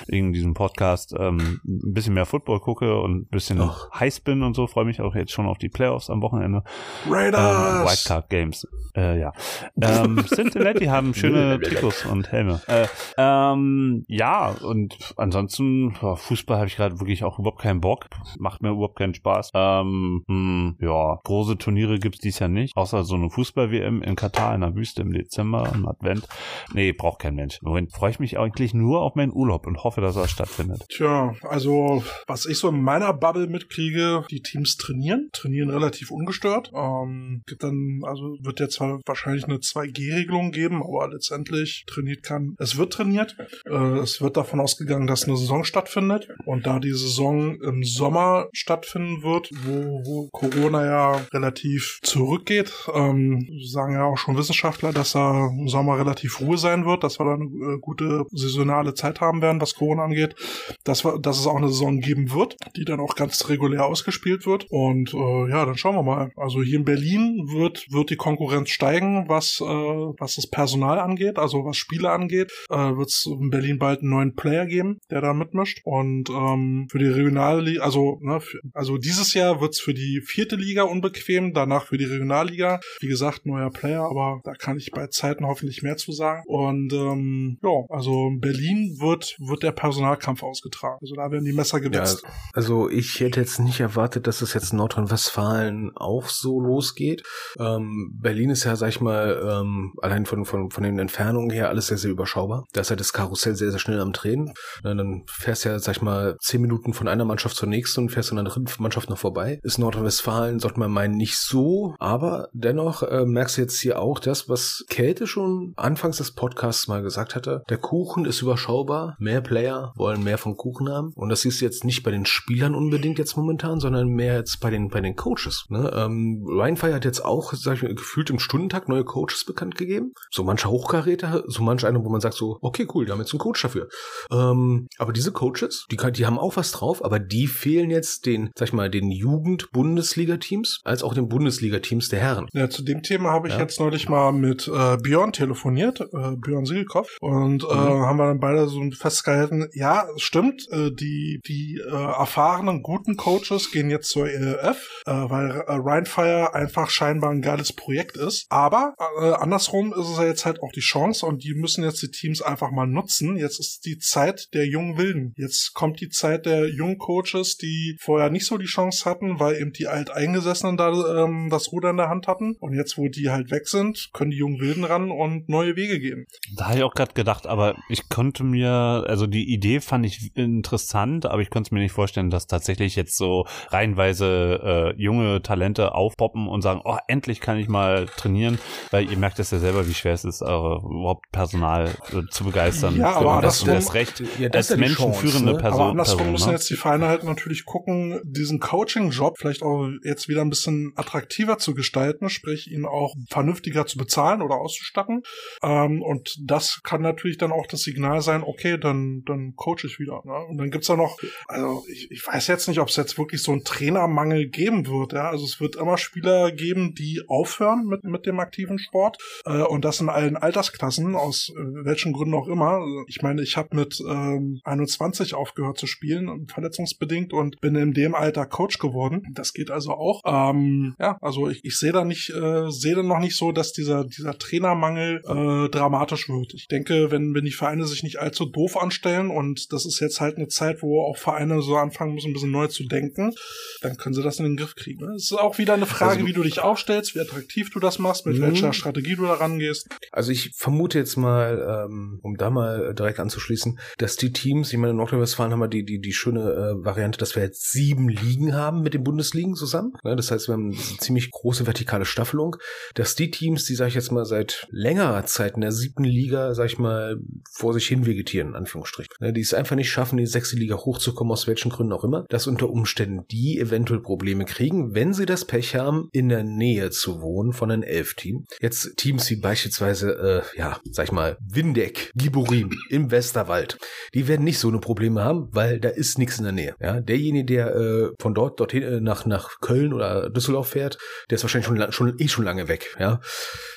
wegen diesem Podcast ähm, ein bisschen mehr Football gucke und ein bisschen Ach. heiß bin und so. Freue mich auch jetzt schon auf die Playoffs am Wochenende. Ähm, Raiders! Wildcard Games. Äh, ja. Ähm, Cincinnati haben schöne Trikots und Helme. Äh, ähm, ja, und ansonsten, Fußball habe ich gerade wirklich auch überhaupt keinen Bock. Macht mir überhaupt keinen Spaß. Ähm, hm, ja, große Turniere gibt's dies Jahr nicht, außer so eine Fußball-WM in Katar in der Wüste im Dezember, im Advent. Nee, braucht kein Mensch. Im Moment freue ich mich eigentlich nur auf meinen Urlaub und hoffe, dass er stattfindet. Tja, also was ich so in meiner Bubble mitkriege, die Teams trainieren, trainieren relativ ungestört. Ähm, gibt dann, also wird ja zwar wahrscheinlich eine 2G-Regelung geben, aber letztendlich trainiert kann, es wird trainiert. Äh, es wird davon ausgegangen, dass eine Saison stattfindet und da die Saison im Sommer stattfinden wird, wo, wo Corona ja relativ zurückgeht, ähm, sagen ja auch schon Wissenschaftler, dass da im Sommer relativ Ruhe sein wird, dass wir da eine äh, gute saisonale Zeit haben werden, was Corona angeht, dass, wir, dass es auch eine Saison geben wird, die dann auch ganz regulär ausgespielt wird. Und äh, ja, dann schauen wir mal. Also hier in Berlin wird, wird die Konkurrenz steigen, was, äh, was das Personal angeht, also was Spiele angeht. Äh, wird es in Berlin bald einen neuen Player geben, der da mitmischt. Und ähm, für die Regionalliga, also ne, für, also dieses Jahr wird's für die vierte Liga unbequem, danach für die Regionalliga. Wie gesagt, neuer Player, aber da kann ich bei Zeiten hoffentlich mehr zu sagen. Und ähm, ja, also in Berlin wird, wird der Personalkampf ausgetragen. Also da werden die Messer gewetzt. Ja, also ich hätte jetzt nicht erwartet, dass es jetzt in Nordrhein-Westfalen auch so losgeht. Ähm, Berlin ist ja, sag ich mal, ähm, allein von, von, von den Entfernungen her alles sehr, sehr überschaubar. Da ist ja das Karussell sehr, sehr schnell am Drehen. Dann fährst du ja, sag ich mal, zehn Minuten von einer Mannschaft zur nächsten und fährst an der dritten Mannschaft noch vorbei. Ist Nordrhein-Westfalen, sollte man meinen, nicht so. Aber dennoch äh, merkst du jetzt hier auch das, was Kälte schon anfangs des Podcasts mal gesagt hatte. Der Kuchen ist überschaubar. Mehr Player wollen mehr vom Kuchen haben. Und das siehst du jetzt nicht bei den Spielern unbedingt jetzt momentan, sondern mehr jetzt bei den, bei den Coaches. Ne? Ähm, Rheinfire hat jetzt auch, sag ich mal, gefühlt im Stundentag neue Coaches bekannt gegeben. So manche Hochkaräter, so manche eine, wo man sagt so, okay, cool, wir haben jetzt einen Coach dafür. Ähm, aber diese Coaches, die, die haben auch was drauf, aber die fehlen jetzt den, sag ich mal, den Jugend-Bundesliga-Teams als auch den Bundesliga-Teams der Herren. Ja, zu dem Thema habe ich Ja. jetzt neulich mal mit äh, Björn telefoniert, äh, Björn Siegelkopf, und äh, Mhm. haben wir dann beide so festgehalten, ja, es stimmt, äh, die, die äh, erfahrenen, guten Coaches gehen jetzt zur ELF, äh, weil äh, Rheinfire einfach scheinbar ein geiles Projekt ist. Aber äh, andersrum ist es ja jetzt halt auch die Chance und die müssen jetzt die Teams einfach mal nutzen. Jetzt ist die Zeit der jungen Wilden. Jetzt kommt die Zeit der jungen Coaches, die vorher nicht so die Chance hatten, weil eben die Alteingesessenen da ähm, das Ruder in der Hand hatten. Und jetzt, wo die halt weg sind, können die jungen Wilden ran und neue Wege gehen. Da habe ich auch gerade gedacht, aber ich konnte mir, also die Idee fand ich interessant, aber ich konnte mir nicht vorstellen, dass tatsächlich jetzt so reihenweise äh, junge Talente aufpoppen und sagen, oh, endlich kann ich mal trainieren, weil ihr merkt es ja selber, wie schwer es ist, eure überhaupt Personal äh, zu begeistern. Ja, aber das, andersrum- das Recht Ja, das als ist ja menschenführende Chance, ne? Person. Aber andersrum Person, müssen ne? jetzt die Vereine halt natürlich gucken, diesen Coaching-Job vielleicht auch jetzt wieder ein bisschen attraktiver zu gestalten, sprich ihn auch vernünftiger zu bezahlen oder auszustatten. Ähm, und das kann natürlich dann auch das Signal sein, okay, dann, dann coach ich wieder. Ne? Und dann gibt's da noch, also ich, ich weiß jetzt nicht, ob es jetzt wirklich so einen Trainermangel geben wird. Ja? Also es wird immer Spieler geben, die aufhören mit, mit dem aktiven Sport. Äh, und das in allen Altersklassen, aus äh, welchen Gründen auch immer. Ich meine, ich habe mit ähm, 21 aufgehört zu spielen, verletzungsbedingt, und bin in dem Alter Coach geworden. Das geht also auch. Ähm, ja, also ich, ich sehe da nicht, äh, sehe da noch nicht so, dass dieser, dieser Trainermangel äh, dramatisch wird. Ich denke, wenn, wenn die Vereine sich nicht allzu doof anstellen und das ist jetzt halt eine Zeit, wo auch Vereine so anfangen müssen, ein bisschen neu zu denken, dann können sie das in den Griff kriegen. ne? Es ist auch wieder eine Frage, Also- wie du dich aufstellst, wie attraktiv du das machst, mit Mhm. welcher Strategie du da rangehst. Also ich vermute jetzt mal, ähm, um da mal direkt anzuschließen, dass die Teams, ich meine, in Nordrhein-Westfalen haben wir die, die, die schöne äh, Variante, dass wir jetzt sieben Ligen haben mit den Bundesligen zusammen. Ne, das heißt, wir haben eine ziemlich große vertikale Staffelung, dass die Teams, die, sag ich jetzt mal, seit längerer Zeit in der siebten Liga, sag ich mal, vor sich hin vegetieren, in Anführungsstrichen. Ne, die es einfach nicht schaffen, in die sechste Liga hochzukommen, aus welchen Gründen auch immer, dass unter Umständen die eventuell Probleme kriegen, wenn sie das Pech haben, in der Nähe zu wohnen von einem Elf-Team. Jetzt Teams wie beispielsweise, äh, ja, sag ich mal, Windeck, Giborim im Westerwald, die werden nicht so eine Probleme haben, weil da ist nichts in der Nähe. Ja, derjenige, der äh, von dort dorthin äh, nach nach Köln oder Düsseldorf fährt, der ist wahrscheinlich schon schon eh schon lange weg. Ja,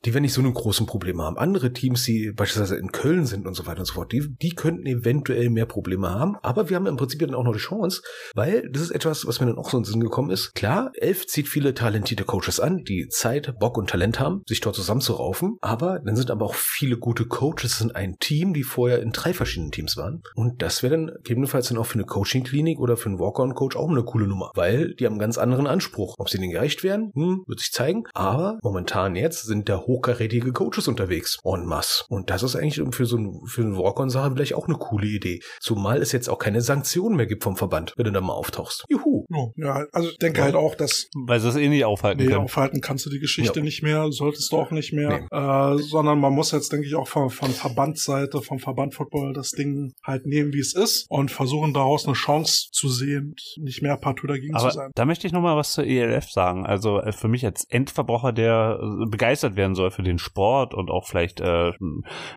die werden nicht so eine großen Probleme haben. Andere Teams, die beispielsweise in Köln sind und so weiter und so fort, die die könnten eventuell mehr Probleme haben. Aber wir haben im Prinzip dann auch noch die Chance, weil das ist etwas, was mir dann auch so in den Sinn gekommen ist. Klar, Elf zieht viele talentierte Coaches an, die Zeit, Bock und Talent haben, sich dort zusammenzuraufen. Aber dann sind aber auch viele gute Coaches in ein Team, die vorher in drei verschiedenen Teams waren. Und das wäre dann gegebenenfalls dann auch für eine Coaching-Klinik oder für einen Walk-on-Coach auch eine coole Nummer, weil die haben einen ganz anderen Anspruch. Ob sie denen gerecht werden, hm, wird sich zeigen. Aber momentan jetzt sind da hochkarätige Coaches unterwegs. En masse. Und das ist eigentlich für so ein, für eine Walk-on-Sache vielleicht auch eine coole Idee. Zumal es jetzt auch keine Sanktionen mehr gibt vom Verband, wenn du da mal auftauchst. Juhu. Ja, also ich denke Ja. halt auch, dass Weil sie es eh nicht aufhalten Nee, können. aufhalten kannst du die Geschichte Ja. nicht mehr, solltest du auch nicht mehr, äh, sondern man muss jetzt, denke ich, auch von, von Verbandsseite, vom Verband Football das Ding halt nehmen, wie es ist und versuchen daraus eine Chance zu sehen nicht mehr partout dagegen zu Aber sein. da möchte ich noch mal was zur ELF sagen. Also äh, für mich als Endverbraucher, der äh, begeistert werden soll für den Sport und auch vielleicht, äh,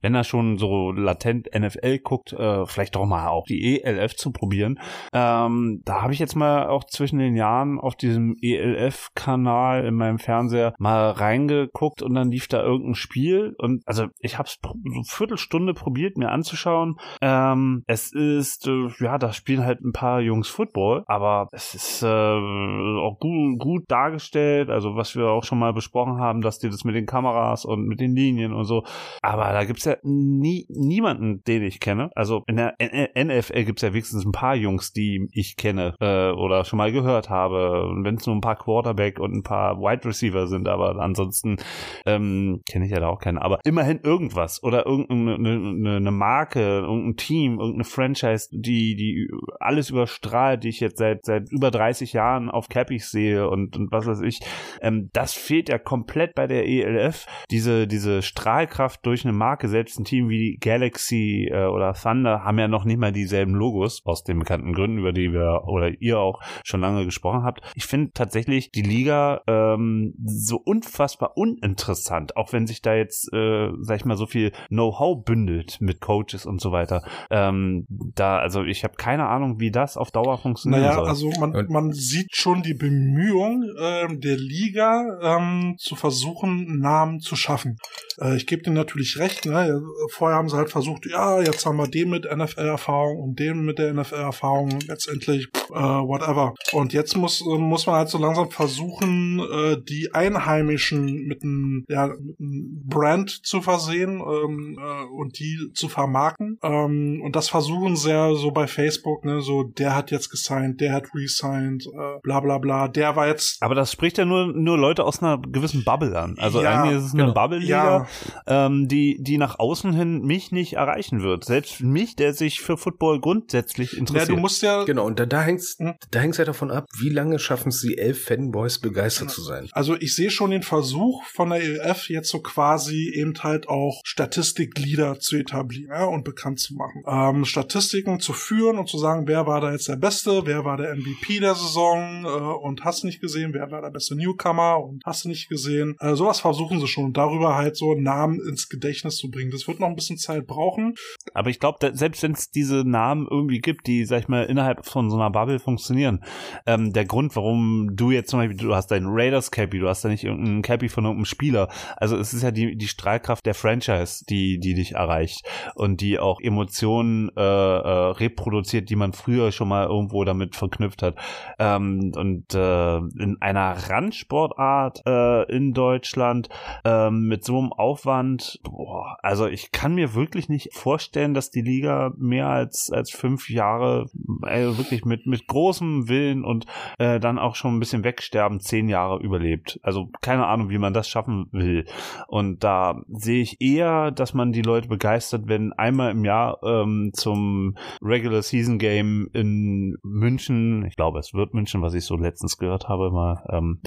wenn er schon so latent NFL guckt, äh, vielleicht doch mal auch die ELF zu probieren. Ähm, da habe ich jetzt mal auch zwischen den Jahren auf diesem ELF-Kanal in meinem Fernseher mal reingeguckt und dann lief da irgendein Spiel und also ich habe es so eine Viertelstunde probiert mir anzuschauen. Ähm, es ist, äh, ja, da spielen halt ein paar Jungs Football aber es ist äh, auch gut, gut dargestellt, also was wir auch schon mal besprochen haben, dass die das mit den Kameras und mit den Linien und so, aber da gibt's ja nie, niemanden, den ich kenne. Also in der NFL gibt's ja wenigstens ein paar Jungs, die ich kenne äh, oder schon mal gehört habe, wenn es nur ein paar Quarterback und ein paar Wide Receiver sind, aber ansonsten ähm, kenne ich ja da auch keinen, aber immerhin irgendwas oder irgendeine eine, eine Marke, irgendein Team, irgendeine Franchise, die die alles überstrahlt, die ich jetzt seit seit über 30 Jahren auf Cappies sehe und, und was weiß ich. Ähm, das fehlt ja komplett bei der ELF. Diese diese Strahlkraft durch eine Marke, selbst ein Team wie Galaxy äh, oder Thunder haben ja noch nicht mal dieselben Logos aus den bekannten Gründen, über die wir oder ihr auch schon lange gesprochen habt. Ich finde tatsächlich die Liga ähm, so unfassbar uninteressant, auch wenn sich da jetzt, äh, sag ich mal, so viel Know-how bündelt mit Coaches und so weiter. Ähm, da, also ich habe keine Ahnung, wie das auf Dauer funktioniert. Naja, soll. also man, man sieht schon die Bemühung ähm, der Liga ähm, zu versuchen, Namen zu schaffen. Äh, ich gebe dir natürlich recht, ne? Vorher haben sie halt versucht, ja, jetzt haben wir den mit NFL-Erfahrung und den mit der NFL-Erfahrung, letztendlich äh, whatever. Und jetzt muss, äh, muss man halt so langsam versuchen, äh, die Einheimischen mit einem ja, mit einem Brand zu versehen ähm, äh, und die zu vermarkten. Ähm, und das versuchen sie ja so bei Facebook, ne, so der hat jetzt gesigned, der hat resigned, äh, bla bla bla, der war jetzt. aber das spricht ja nur, nur Leute aus einer gewissen Bubble an. Also Ja, eigentlich ist es eine genau. Bubble-Liga, ähm, die, die nach außen hin mich nicht erreichen wird. Selbst mich, der sich für Football grundsätzlich Ja, interessiert. du musst ja, Genau, und da, da hängt's, Hm. da hängt's ja davon ab, wie lange schaffen es die elf Fanboys begeistert zu sein. Also ich sehe schon den Versuch von der ELF jetzt so quasi eben halt auch Statistikglieder zu etablieren ja, und bekannt zu machen. Ähm, Statistiken zu führen und zu sagen, wer war da jetzt der Beste, wer war der MVP der Saison äh, und hast nicht gesehen, wer war der beste Newcomer und hast du nicht gesehen. Äh, sowas versuchen sie schon und darüber halt so Namen ins Gedächtnis zu bringen. Das wird noch ein bisschen Zeit brauchen. Aber ich glaube, selbst wenn es diese Namen irgendwie gibt, die, sag ich mal, innerhalb von so einer Bubble funktionieren, ähm, der Grund, warum du jetzt zum Beispiel, du hast deinen Raiders Cappy, du hast da nicht irgendeinen Cappy von irgendeinem Spieler. Also es ist ja die, die Strahlkraft der Franchise, die, die dich erreicht und die auch Emotionen äh, äh, reproduziert, die man früher schon mal irgendwo damit verknüpft hat. Ähm, und äh, in einer Randsportart äh, in Deutschland ähm, mit so einem Aufwand, boah, also ich kann mir wirklich nicht vorstellen, dass die Liga mehr als als fünf Jahre äh, wirklich mit mit großem Willen und äh, dann auch schon ein bisschen wegsterben zehn Jahre überlebt. Also keine Ahnung, wie man das schaffen will. Und da sehe ich eher, dass man die Leute begeistert, wenn einmal im Jahr ähm, zum Regular Season Game in München, ich glaube, es wird München, was ich so letztens gehört habe, mal ähm,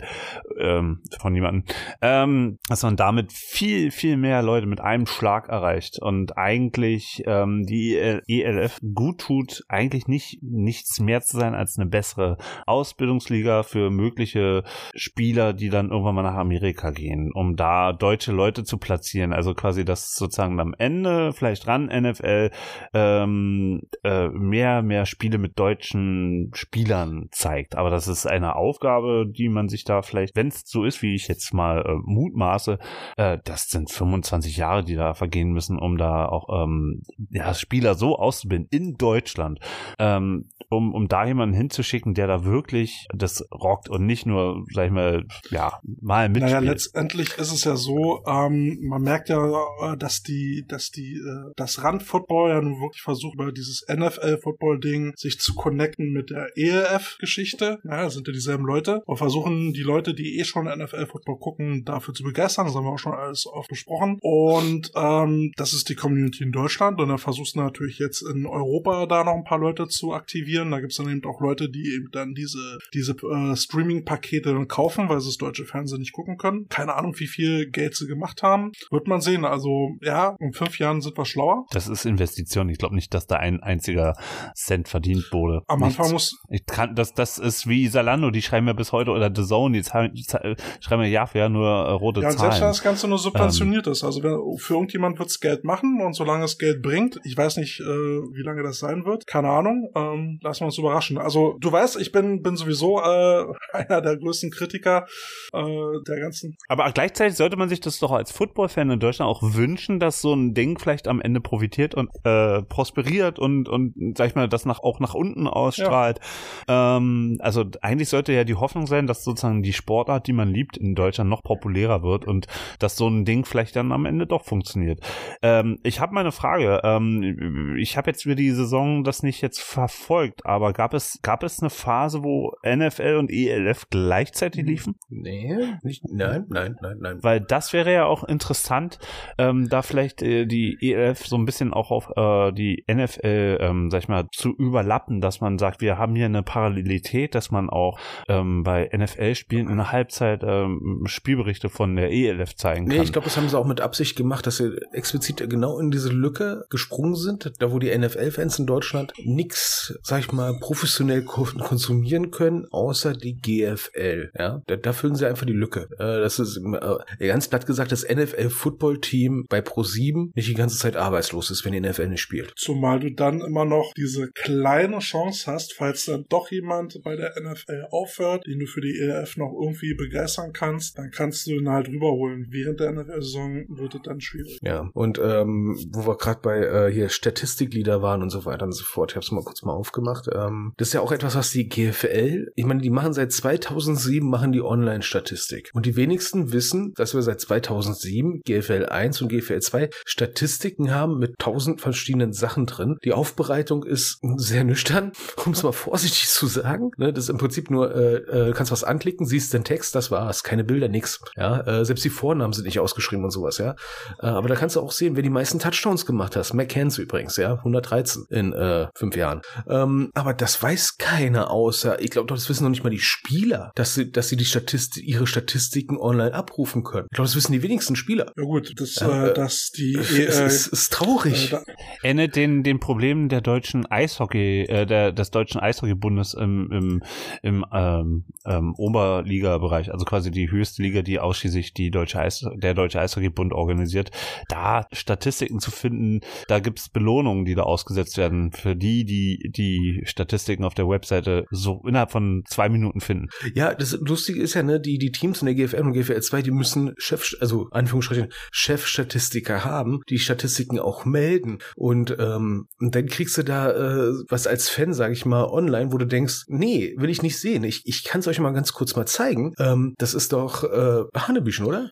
ähm, von jemandem, ähm, dass man damit viel, viel mehr Leute mit einem Schlag erreicht und eigentlich ähm, die EL ELF gut tut, eigentlich nicht nichts mehr zu sein als eine bessere Ausbildungsliga für mögliche Spieler, die dann irgendwann mal nach Amerika gehen, um da deutsche Leute zu platzieren. Also quasi das sozusagen am Ende vielleicht ran NFL ähm, äh, mehr, mehr Spiele mit deutschen Spielern zeigt. Aber das ist eine Aufgabe, die man sich da vielleicht, wenn es so ist, wie ich jetzt mal äh, mutmaße, äh, das sind 25 Jahre, die da vergehen müssen, um da auch ähm, ja, Spieler so auszubilden in Deutschland, ähm, um, um da jemanden hinzuschicken, der da wirklich das rockt und nicht nur, sag ich mal, ja, mal mitspielt. Naja, letztendlich ist es ja so, ähm, man merkt ja, äh, dass die, dass die, äh, das Randfootball ja nun wirklich versucht, über dieses NFL-Football-Ding sich zu connecten mit der ELF-Geschichte. Ja, das sind ja dieselben Leute. Und versuchen die Leute, die eh schon NFL-Football gucken, dafür zu begeistern. Das haben wir auch schon alles oft besprochen. Und ähm, das ist die Community in Deutschland. Und dann versuchst du natürlich jetzt in Europa da noch ein paar Leute zu aktivieren. Da gibt's dann eben auch Leute, die eben dann diese, diese äh, Streaming-Pakete dann kaufen, weil sie das deutsche Fernsehen nicht gucken können. Keine Ahnung, wie viel Geld sie gemacht haben. Wird man sehen. Also ja, in fünf Jahren sind wir schlauer. Das ist Investition. Ich glaube nicht, dass da ein einziger Cent verdient wurde. Am Nichts. Anfang muss, Ich kann, das, das ist wie Salando, die schreiben ja bis heute, oder The Zone, die zahlen, zahlen- schreiben ja Jahr für Jahr nur äh, rote ja, und selbst wenn Zahlen. das Ganze nur subventioniert ist. Also wenn, für irgendjemand wird's Geld machen und solange es Geld bringt, ich weiß nicht, äh, wie lange das sein wird, keine Ahnung, ähm, lassen wir uns überraschen. Also du weißt, ich bin, bin sowieso äh, einer der größten Kritiker äh, der ganzen Aber gleichzeitig sollte man sich das doch als Football-Fan in Deutschland auch wünschen, dass so ein Ding vielleicht am Ende profitiert und äh, prosperiert und, und sag ich mal, das nach, auch nach unten ausstrahlt. Ähm, also eigentlich sollte ja die Hoffnung sein, dass sozusagen die Sportart, die man liebt, in Deutschland noch populärer wird und dass so ein Ding vielleicht dann am Ende doch funktioniert. Ähm, ich habe mal eine Frage. Ähm, ich habe jetzt über die Saison das nicht jetzt verfolgt, aber gab es gab es eine Phase, wo NFL und ELF gleichzeitig liefen? Nee, nicht, nein, nein, nein, nein. Weil das wäre ja auch interessant, ähm, da vielleicht äh, die ELF so ein bisschen auch auf äh, die NFL, ähm, sag ich mal, zu überlappen, dass man sagt, wir haben hier eine Parallelität, dass man auch ähm, bei NFL-Spielen in der Halbzeit ähm, Spielberichte von der ELF zeigen kann. Nee, ich glaube, das haben sie auch mit Absicht gemacht, dass sie explizit genau in diese Lücke gesprungen sind, da wo die NFL-Fans in Deutschland nix, sag ich mal, professionell ko konsumieren können, außer die GFL. Ja, da, da füllen sie einfach die Lücke. Äh, das ist äh, ganz platt gesagt, das NFL-Football-Team bei Pro7 nicht die ganze Zeit arbeitslos ist, wenn die NFL nicht spielt. Zumal du dann immer noch diese kleine Chance hast, falls dann doch jemand bei der NFL aufhört, den du für die ELF noch irgendwie begeistern kannst, dann kannst du ihn halt rüberholen. Während der NFL-Saison wird es dann schwierig. Ja, und ähm, wo wir gerade bei äh, hier Statistiklieder waren und so weiter und so fort, ich habe es mal kurz mal aufgemacht. Ähm, ist ja auch etwas, was die GFL, ich meine, die machen seit 2007 machen die Online-Statistik und die wenigsten wissen, dass wir seit 2007 GFL 1 und GFL 2 Statistiken haben mit tausend verschiedenen Sachen drin. Die Aufbereitung ist sehr nüchtern, um es mal vorsichtig zu sagen. Ne, das ist im Prinzip nur, äh, äh, kannst was anklicken, siehst den Text, das war's, keine Bilder, nix. Ja, äh, selbst die Vornamen sind nicht ausgeschrieben und sowas, ja. Äh, aber da kannst du auch sehen, wer die meisten Touchdowns gemacht hat. McCanns übrigens, ja, 113 in äh, fünf Jahren. Ähm, aber das weiß keiner außer, ich glaube, das wissen noch nicht mal die Spieler, dass sie, dass sie die Statistik, ihre Statistiken online abrufen können. Ich glaube, das wissen die wenigsten Spieler. Ja gut, das, äh, äh, dass die Es äh, ist, ist traurig. äh, endet den, den Problemen der deutschen Eishockey, äh, der, des deutschen Eishockeybundes im, im, im ähm, ähm, Oberliga-Bereich, also quasi die höchste Liga, die ausschließlich die deutsche Eis, der deutsche Eishockeybund organisiert, da Statistiken zu finden, da gibt's Belohnungen, die da ausgesetzt werden für die, die die Statistiken auf der Webseite so innerhalb von zwei Minuten finden. Ja, das Lustige ist ja, ne, die, die Teams in der GFL und GFL 2, die müssen Chef, also Anführungsstrichen, Chefstatistiker haben, die Statistiken auch melden. Und, ähm, dann kriegst du da äh, was als Fan, sag ich mal, online, wo du denkst, nee, will ich nicht sehen. Ich, ich kann es euch mal ganz kurz mal zeigen. Ähm, das ist doch äh, Hanebüchen, oder?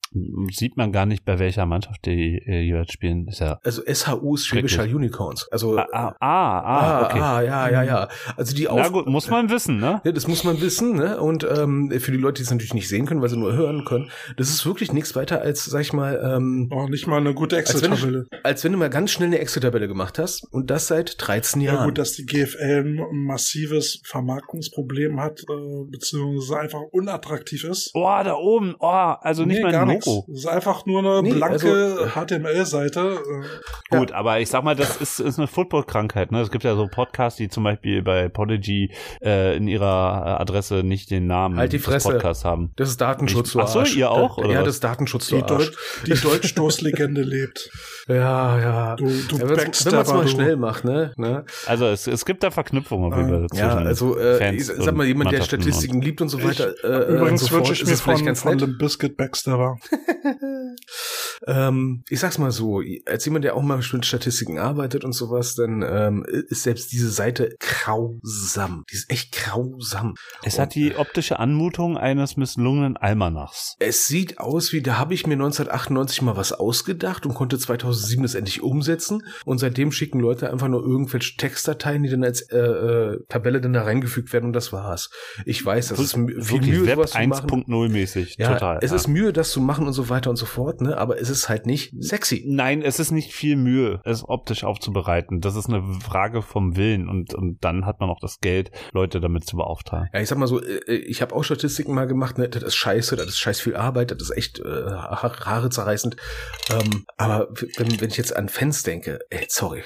Sieht man gar nicht, bei welcher Mannschaft die äh, jeweils spielen. Ist ja Also SHU ist Schwäbisch Hall Unicorns. Also Ah, ah, ah, ah, okay. ah, ja, ja, ja. Also die Na Auf gut, muss man wissen, ne? Ja, das muss man wissen, ne? Und ähm, für die Leute, die es natürlich nicht sehen können, weil sie nur hören können, das ist wirklich nichts weiter als, sag ich mal, ähm, auch nicht mal eine gute als wenn, Excel-Tabelle. du, als wenn du mal ganz schnell eine Excel-Tabelle gemacht hast und das seit 13 Jahren. Ja gut, dass die GFL ein massives Vermarktungsproblem hat, äh, beziehungsweise einfach unattraktiv ist. Oh, da oben, oh, also nicht Nee, mal gar ein nichts. Logo. Es ist einfach nur eine Nee, blanke also, HTML-Seite. Äh, Gut, aber ich sag mal, das ist, ist eine Football-Krankheit. Ne? Es gibt ja so Podcasts, die zum Beispiel bei Podigy äh, in ihrer äh, Adresse nicht den Namen Halt die des Fresse. Podcasts haben. Das ist Datenschutz, Ich- du Ach so, ihr auch, Ja, oder ja was? das ist Datenschutz, du die, Arsch. Deut die Deutschstoßlegende lebt. Ja, ja. Du, du ja, wenn man es mal du. schnell macht, ne? ne? Also es, es gibt da Verknüpfungen auf jeden Fall zwischen Ja, also äh, Fans ich sag mal, jemand, der Statistiken liebt und so weiter. äh, Übrigens und so wünsche ich mir von, ganz von nett. dem Biscuit Backstabber. Ähm, ich sag's mal so, als jemand, der auch mal mit Statistiken arbeitet und sowas, dann ähm, ist selbst diese Seite grausam. Die ist echt grausam. Es hat die optische Anmutung eines misslungenen Almanachs. Es sieht aus wie, da habe ich mir 1998 mal was ausgedacht und konnte 2007 das endlich umsetzen. Und seitdem schicken Leute einfach nur irgendwelche Textdateien, die dann als äh, äh, Tabelle dann da reingefügt werden und das war's. Ich weiß, das ist viel Wirklich Mühe, Web sowas zu machen. 1.0 mäßig. Ja, Total. es ja. ist Mühe, das zu machen und so weiter und so fort, ne? Aber es ist halt nicht sexy. Nein, es ist nicht viel Mühe, es optisch aufzubereiten. Das ist eine Frage vom Willen und, und dann hat man auch das Geld, Leute damit zu beauftragen. Ja, ich sag mal so, äh, ich habe auch Statistiken mal gemacht, ne? Das ist scheiße, das ist scheiß viel Arbeit, das ist echt äh, ha- Haare zerreißend. Ähm, aber wenn, wenn ich jetzt an Fans denke, ey, sorry.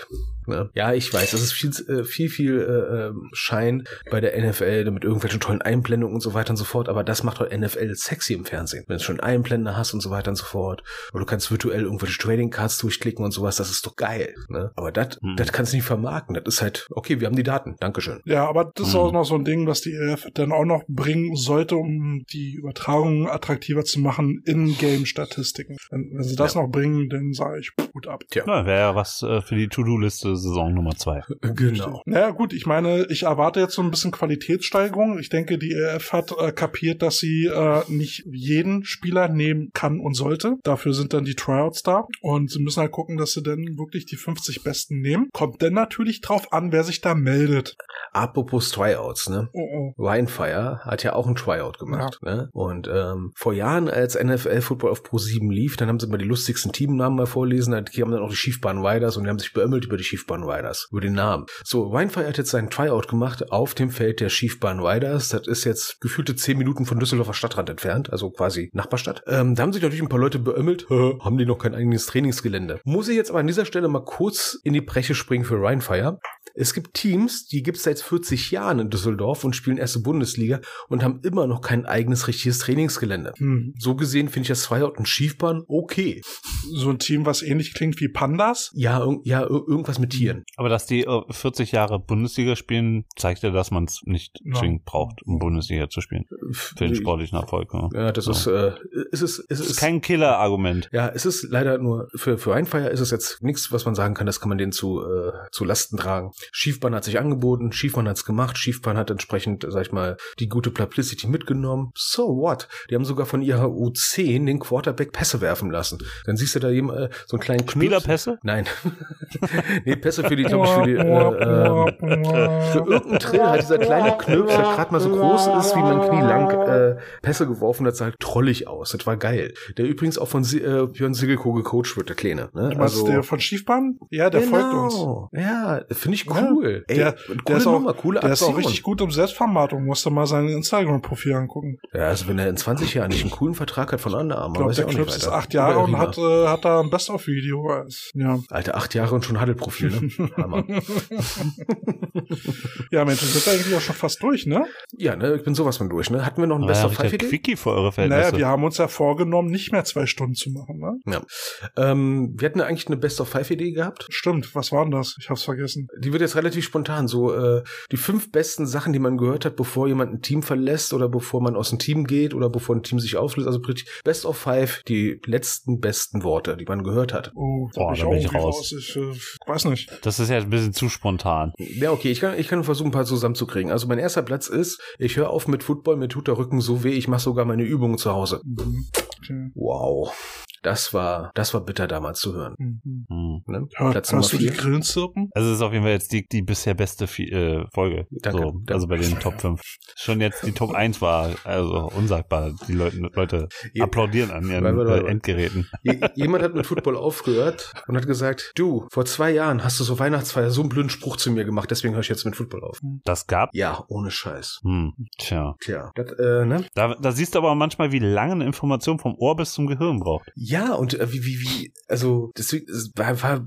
Ne? Ja, ich weiß, das ist viel, äh, viel, viel äh, ähm, Schein bei der NFL mit irgendwelchen tollen Einblendungen und so weiter und so fort, aber das macht halt NFL sexy im Fernsehen. Wenn du schon Einblender hast und so weiter und so fort. Oder kannst virtuell irgendwelche Trading Cards durchklicken und sowas, das ist doch geil. Ne? Aber das Hm. das kannst du nicht vermarkten. Das ist halt, okay, wir haben die Daten, Dankeschön. Ja, aber das ist Mhm. auch noch so ein Ding, was die EF dann auch noch bringen sollte, um die Übertragung attraktiver zu machen in Game-Statistiken. Wenn, wenn sie das noch bringen, dann sage ich gut ab. Ja, wäre ja was äh, für die To-Do-Liste Saison Nummer zwei. Genau. Naja, gut, ich meine, ich erwarte jetzt so ein bisschen Qualitätssteigerung. Ich denke, die EF hat äh, kapiert, dass sie äh, nicht jeden Spieler nehmen kann und sollte. Dafür sind dann die Tryouts da. Und sie müssen halt gucken, dass sie dann wirklich die 50 Besten nehmen. Kommt dann natürlich drauf an, wer sich da meldet. Apropos Tryouts, ne? Oh, oh. Winefire hat ja auch ein Tryout gemacht. Ne? Und ähm, vor Jahren, als NFL Football auf Pro 7 lief, dann haben sie mal die lustigsten Teamnamen mal vorlesen. Da haben dann auch die Schiefbahn Riders und die haben sich beömmelt über die Schiefbahn Riders, über den Namen. So, Winefire hat jetzt seinen Tryout gemacht auf dem Feld der Schiefbahn Riders. Das ist jetzt gefühlte 10 Minuten von Düsseldorfer Stadtrand entfernt, also quasi Nachbarstadt. Ähm, da haben sich natürlich ein paar Leute beömmelt, "Hä, haben die noch kein eigenes Trainingsgelände. Muss ich jetzt aber an dieser Stelle mal kurz in die Breche springen für Winefire. Es gibt Teams, die gibt es seit 40 Jahren in Düsseldorf und spielen erste Bundesliga und haben immer noch kein eigenes richtiges Trainingsgelände. Hm. So gesehen finde ich das Tryout und Schiefbahn okay. So ein Team, was ähnlich klingt wie Pandas. Ja, ja ir- irgendwas mit Tieren. Aber dass die äh, 40 Jahre Bundesliga spielen, zeigt ja, dass man es nicht Ja. zwingend braucht, um Bundesliga zu spielen. Für den sportlichen Erfolg. Ja. Ja, das Ja. ist, äh, es ist, es ist, ist kein Killer-Argument. ja, es ist leider nur, für, für Einfeier ist es jetzt nichts, was man sagen kann, das kann man denen zu, äh, zu Lasten tragen. Schiefbahn hat sich angeboten, Schiefbahn hat's gemacht, Schiefbahn hat entsprechend, sag ich mal, die gute Publicity mitgenommen. So what? Die haben sogar von ihrer U10 den Quarterback Pässe werfen lassen. Dann siehst du da jemand, äh, so einen kleinen Knüps. Spielerpässe? Nein. nee, Pässe für die, glaube ich, für die, äh, ähm, für irgendeinen Trill hat dieser kleine Knirps, der gerade mal so groß ist wie mein Knie lang, äh, Pässe geworfen, das sah halt trollig aus. Das war geil. Der übrigens auch von äh, Björn Sigelko gecoacht wird, der Kleine. Ne? Was ist der von Schiefbahn? Ja, der folgt uns. Genau. Ja, finde ich Ja, cool. Ey, der, coole der, ist auch, Nummer, coole der ist auch richtig gut um Selbstvermarktung. Musst du mal sein Instagram-Profil angucken. Ja, also wenn er in 20 Jahren nicht einen coolen Vertrag hat von Under Armour, Ich glaube, weiß der ich auch Knips nicht ist weiter. acht Jahre und hat, äh, hat da ein Best-of-Video. Ja. Alter, acht Jahre und schon Haddelprofil, ne? Hammer. ja, Mensch, wir sind eigentlich auch schon fast durch, ne? Ja, ne, ich bin sowas von durch, ne? Hatten wir noch ein Aber ja, Best of richtiger Five Idee? Quickie für eure Verhältnisse. Naja, wir haben uns ja vorgenommen, nicht mehr zwei Stunden zu machen, ne? Ja. Ähm, wir hatten eigentlich eine Best of Five Idee gehabt. Stimmt, was war denn das? Ich hab's vergessen. Die wird jetzt relativ spontan. So äh, die fünf besten Sachen, die man gehört hat, bevor jemand ein Team verlässt oder bevor man aus dem Team geht oder bevor ein Team sich auflöst. Also Best of Five, die letzten besten Worte, die man gehört hat. Oh, Boah, bin ich da bin ich raus. raus. Ich äh, weiß nicht. das ist ja ein bisschen zu spontan. Ja, okay, ich kann, ich kann versuchen, ein paar zusammenzukriegen. Also mein erster Platz ist, ich höre auf mit Football, mir tut der Rücken so weh, ich mache sogar meine Übungen zu Hause. Mhm. Okay. Wow. Das war, das war bitter damals zu hören. Mhm. Hm. Ne? Hör, Platz hörst du die. Grillen zirpen? Also es ist auf jeden Fall jetzt die, die bisher beste äh, Folge. Danke, so, danke. Also bei den Top 5. Schon jetzt die Top 1 war also unsagbar. Die Leute, Leute Ja. applaudieren an ihren Warte, warte, äh, warte. Endgeräten. Je- Jemand hat mit Football aufgehört und hat gesagt, du, vor zwei Jahren hast du so Weihnachtsfeier so einen blöden Spruch zu mir gemacht, deswegen höre ich jetzt mit Football auf. Das gab? Ja, ohne Scheiß. Hm, tja. Tja, das, äh, ne? Da, da siehst du aber manchmal, wie lange eine Information vom Ohr bis zum Gehirn braucht. Ja, und äh, wie, wie, wie, also, deswegen, es war,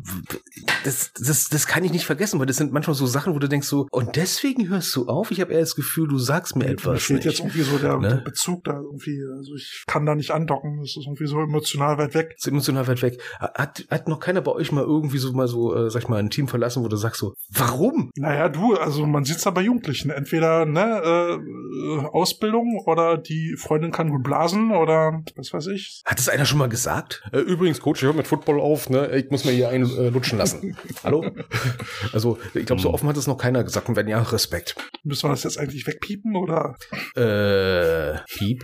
das, das, das kann ich nicht vergessen, weil das sind manchmal so Sachen, wo du denkst so, und deswegen hörst du auf? Ich habe eher das Gefühl, du sagst mir Mir etwas fehlt nicht. jetzt irgendwie so der, Ne? der Bezug da irgendwie. Also ich kann da nicht andocken. Das ist irgendwie so emotional weit weg. ist emotional weit weg. Hat, hat noch keiner bei euch mal irgendwie so mal so, äh, sag ich mal, ein Team verlassen, wo du sagst so, warum? Naja, du, also man sieht's da bei Jugendlichen. Entweder ne, äh, äh, Ausbildung oder die Freundin kann gut blasen oder was weiß ich. Hat das einer schon mal gesagt? Äh, übrigens, Coach, ich höre mit Football auf, ne? Ich muss mir hier einen äh, lutschen lassen. Hallo? Also, ich glaube, so offen hat es noch keiner gesagt. Und wenn ja, Respekt. Müssen wir das jetzt eigentlich wegpiepen oder? Äh, Piep.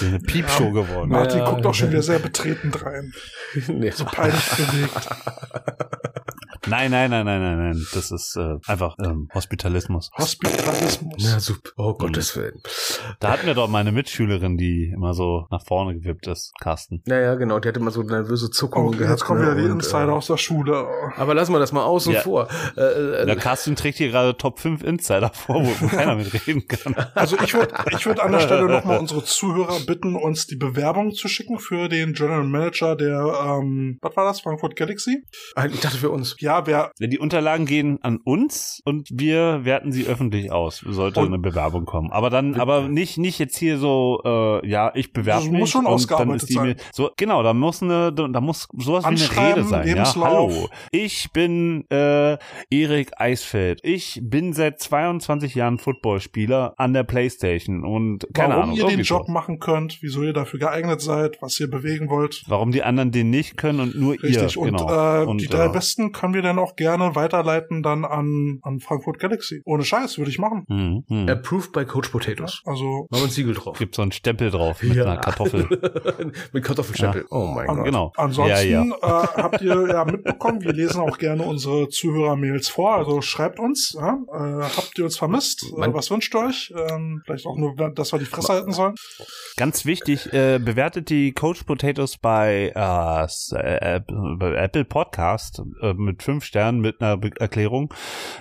Eine Piepshow geworden. Martin Ja. guckt auch schon wieder sehr betreten rein. nee. So peinlich bewegt. Nein, nein, nein, nein, nein, nein. Das ist äh, einfach ähm, Hospitalismus. Hospitalismus. Na, super. Oh, Gottes Willen. Da hatten wir doch meine Mitschülerin, die immer so nach vorne gewippt ist, Carsten. Naja, genau. Die hatte immer so nervöse Zuckungen Oh, gehabt. jetzt kommen ne? wieder die Und, Insider äh, aus der Schule. Aber lassen wir das mal außen Ja. vor. Äh, äh, Der Carsten trägt hier gerade Top 5 Insider vor, wo, wo keiner mitreden kann. Also ich würde ich würd an der Stelle nochmal unsere Zuhörer bitten, uns die Bewerbung zu schicken für den General Manager der, ähm, was war das, Frankfurt Galaxy? ich dachte für uns. Ja, ja, wer, Wenn die Unterlagen gehen an uns und wir werten sie öffentlich aus, sollte Und- eine Bewerbung kommen. Aber dann, aber nicht, nicht jetzt hier so, äh, ja, ich bewerbe Das mich. muss schon ausgearbeitet sein. So, genau, da muss eine, da muss sowas wie eine Rede sein. Ja, hallo. Ich bin äh, Erik Eisfeld. Ich bin seit 22 Jahren Footballspieler an der Playstation und keine warum Ahnung. ihr den Job so. machen könnt, wieso ihr dafür geeignet seid, was ihr bewegen wollt. Warum die anderen den nicht können und nur Richtig. ihr. Und, genau. äh, Und, die drei äh, besten können wir dann auch gerne weiterleiten dann an, an Frankfurt Galaxy. Ohne Scheiß, würde ich machen. hm, hm. Approved by Coach Potatoes. Also, Machen wir ein Siegel drauf. Gibt so einen Stempel drauf mit einer Kartoffel. Mit Kartoffelstempel. Oh mein An- Gott. Genau. Ansonsten Ja, Äh, habt ihr ja mitbekommen, wir lesen auch gerne unsere Zuhörer-Mails vor. Also schreibt uns, ja? äh, habt ihr uns vermisst? Äh, Man- was wünscht ihr euch? Ähm, vielleicht auch nur, dass wir die Fresse halten sollen. Ganz wichtig, äh, bewertet die Coach Potatoes bei, äh, äh, Apple Podcast äh, mit fünf Sternen mit einer Be Erklärung.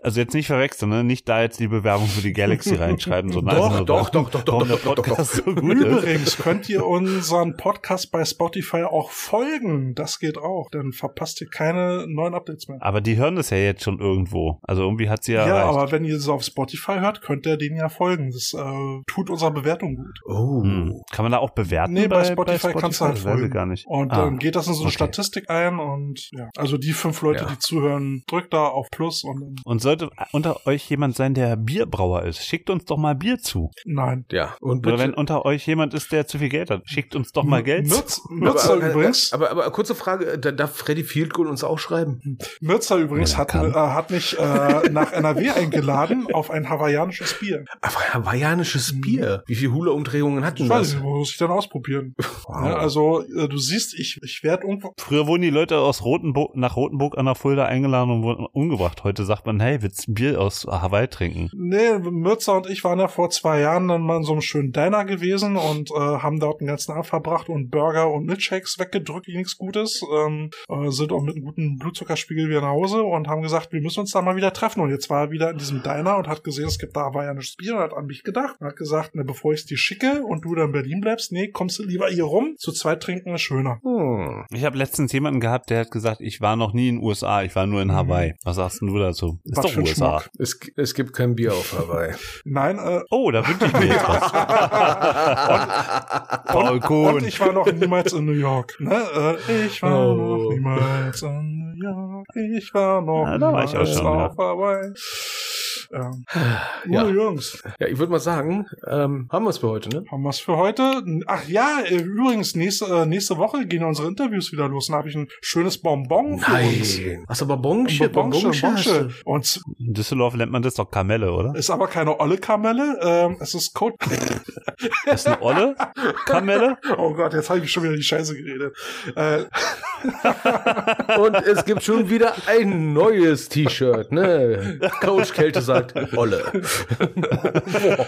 Also jetzt nicht verwechseln, ne? nicht da jetzt die Bewerbung für die Galaxy reinschreiben, sondern Doch, einfach nur, doch, doch, doch, doch, doch, doch, doch, Podcast so. Übrigens könnt ihr unseren Podcast bei Spotify auch folgen. Das geht auch. Dann verpasst ihr keine neuen Updates mehr. Aber die hören das ja jetzt schon irgendwo. Also irgendwie hat sie ja, Ja, erreicht. aber wenn ihr es auf Spotify hört, könnt ihr denen ja folgen. Das äh, tut unserer Bewertung gut. Oh. Hm. Kann man da auch bewerten? Nee, bei Spotify, kannst du halt folgen. gar nicht. Und Ah, dann geht das in so eine okay. Statistik ein und ja, also die fünf Leute, Ja. die zuhören, drückt da auf Plus und dann, Und sollte unter euch jemand sein, der Bierbrauer ist, schickt uns doch mal Bier zu. nein. Ja. Und Oder wenn unter euch jemand ist, der zu viel Geld hat, schickt uns doch mal Geld Mirzer aber, übrigens, Aber, aber, kurze Frage, da darf Freddy Fieldgoal uns auch schreiben? Mirzer übrigens Ja, hat, äh, hat mich äh, nach NRW eingeladen auf ein hawaiianisches Bier. Aber hawaiianisches Bier. Wie viele Hula-Umdrehungen hat denn Ich weiß das? nicht, muss ich dann ausprobieren. Ja, also äh, du siehst, ich, ich werde irgendwo. Früher wurden die Leute aus Rotenburg, nach Rotenburg an der Fulda eingeladen und wurden umgebracht. Heute sagt man, hey, willst du ein Bier aus Hawaii trinken? Nee, Mirza und ich waren ja vor zwei Jahren dann mal in so einem schönen Diner gewesen und äh, haben dort den ganzen Abend verbracht und Burger und Milkshakes weggedrückt, wie nichts Gutes. Ähm, äh, sind auch mit einem guten Blutzuckerspiegel wieder nach Hause und haben gesagt, wir müssen uns da mal wieder treffen. Und jetzt war er wieder in diesem Diner und hat gesehen, es gibt da hawaiianisches Bier und hat an mich gedacht. Und hat gesagt, ne, bevor ich es dir schicke und du dann in Berlin bleibst, nee, kommst du lieber hier rum. Zu zweit trinken ist schöner. Hm. Ich habe letztens jemanden gehabt, der hat gesagt, ich war noch nie in den USA, ich war nur in Hawaii. Was sagst denn du dazu? Ist Was doch USA. Schmuck. Es, es gibt kein Bier auf Hawaii. Nein, äh, Oh, da wünsche ich mir jetzt was. Paul Kuhn. Und ich war noch niemals in New York. Ne? Äh, ich war Oh. noch niemals in New York. Ich war noch Ja, da war ich auch niemals schon, ja. auf Hawaii. Ähm, Ja. Jungs, Ja, ich würde mal sagen, ähm, haben wir es für heute, ne? haben wir's für heute. Ach ja, äh, übrigens, nächste, äh, nächste Woche gehen unsere Interviews wieder los. Dann habe ich ein schönes Bonbon für uns. Hast du Bonbonsche, Bonbonsche? Bonbonsche. Und In Düsseldorf nennt man das doch Kamelle, oder? ist aber keine olle Kamelle. Ähm, es ist Code. Das ist eine Olle Kamelle? oh Gott, jetzt habe ich schon wieder die Scheiße geredet. Äh, Und es gibt schon wieder ein neues T-Shirt, ne? Coach Kälte sagt Olle. Boah.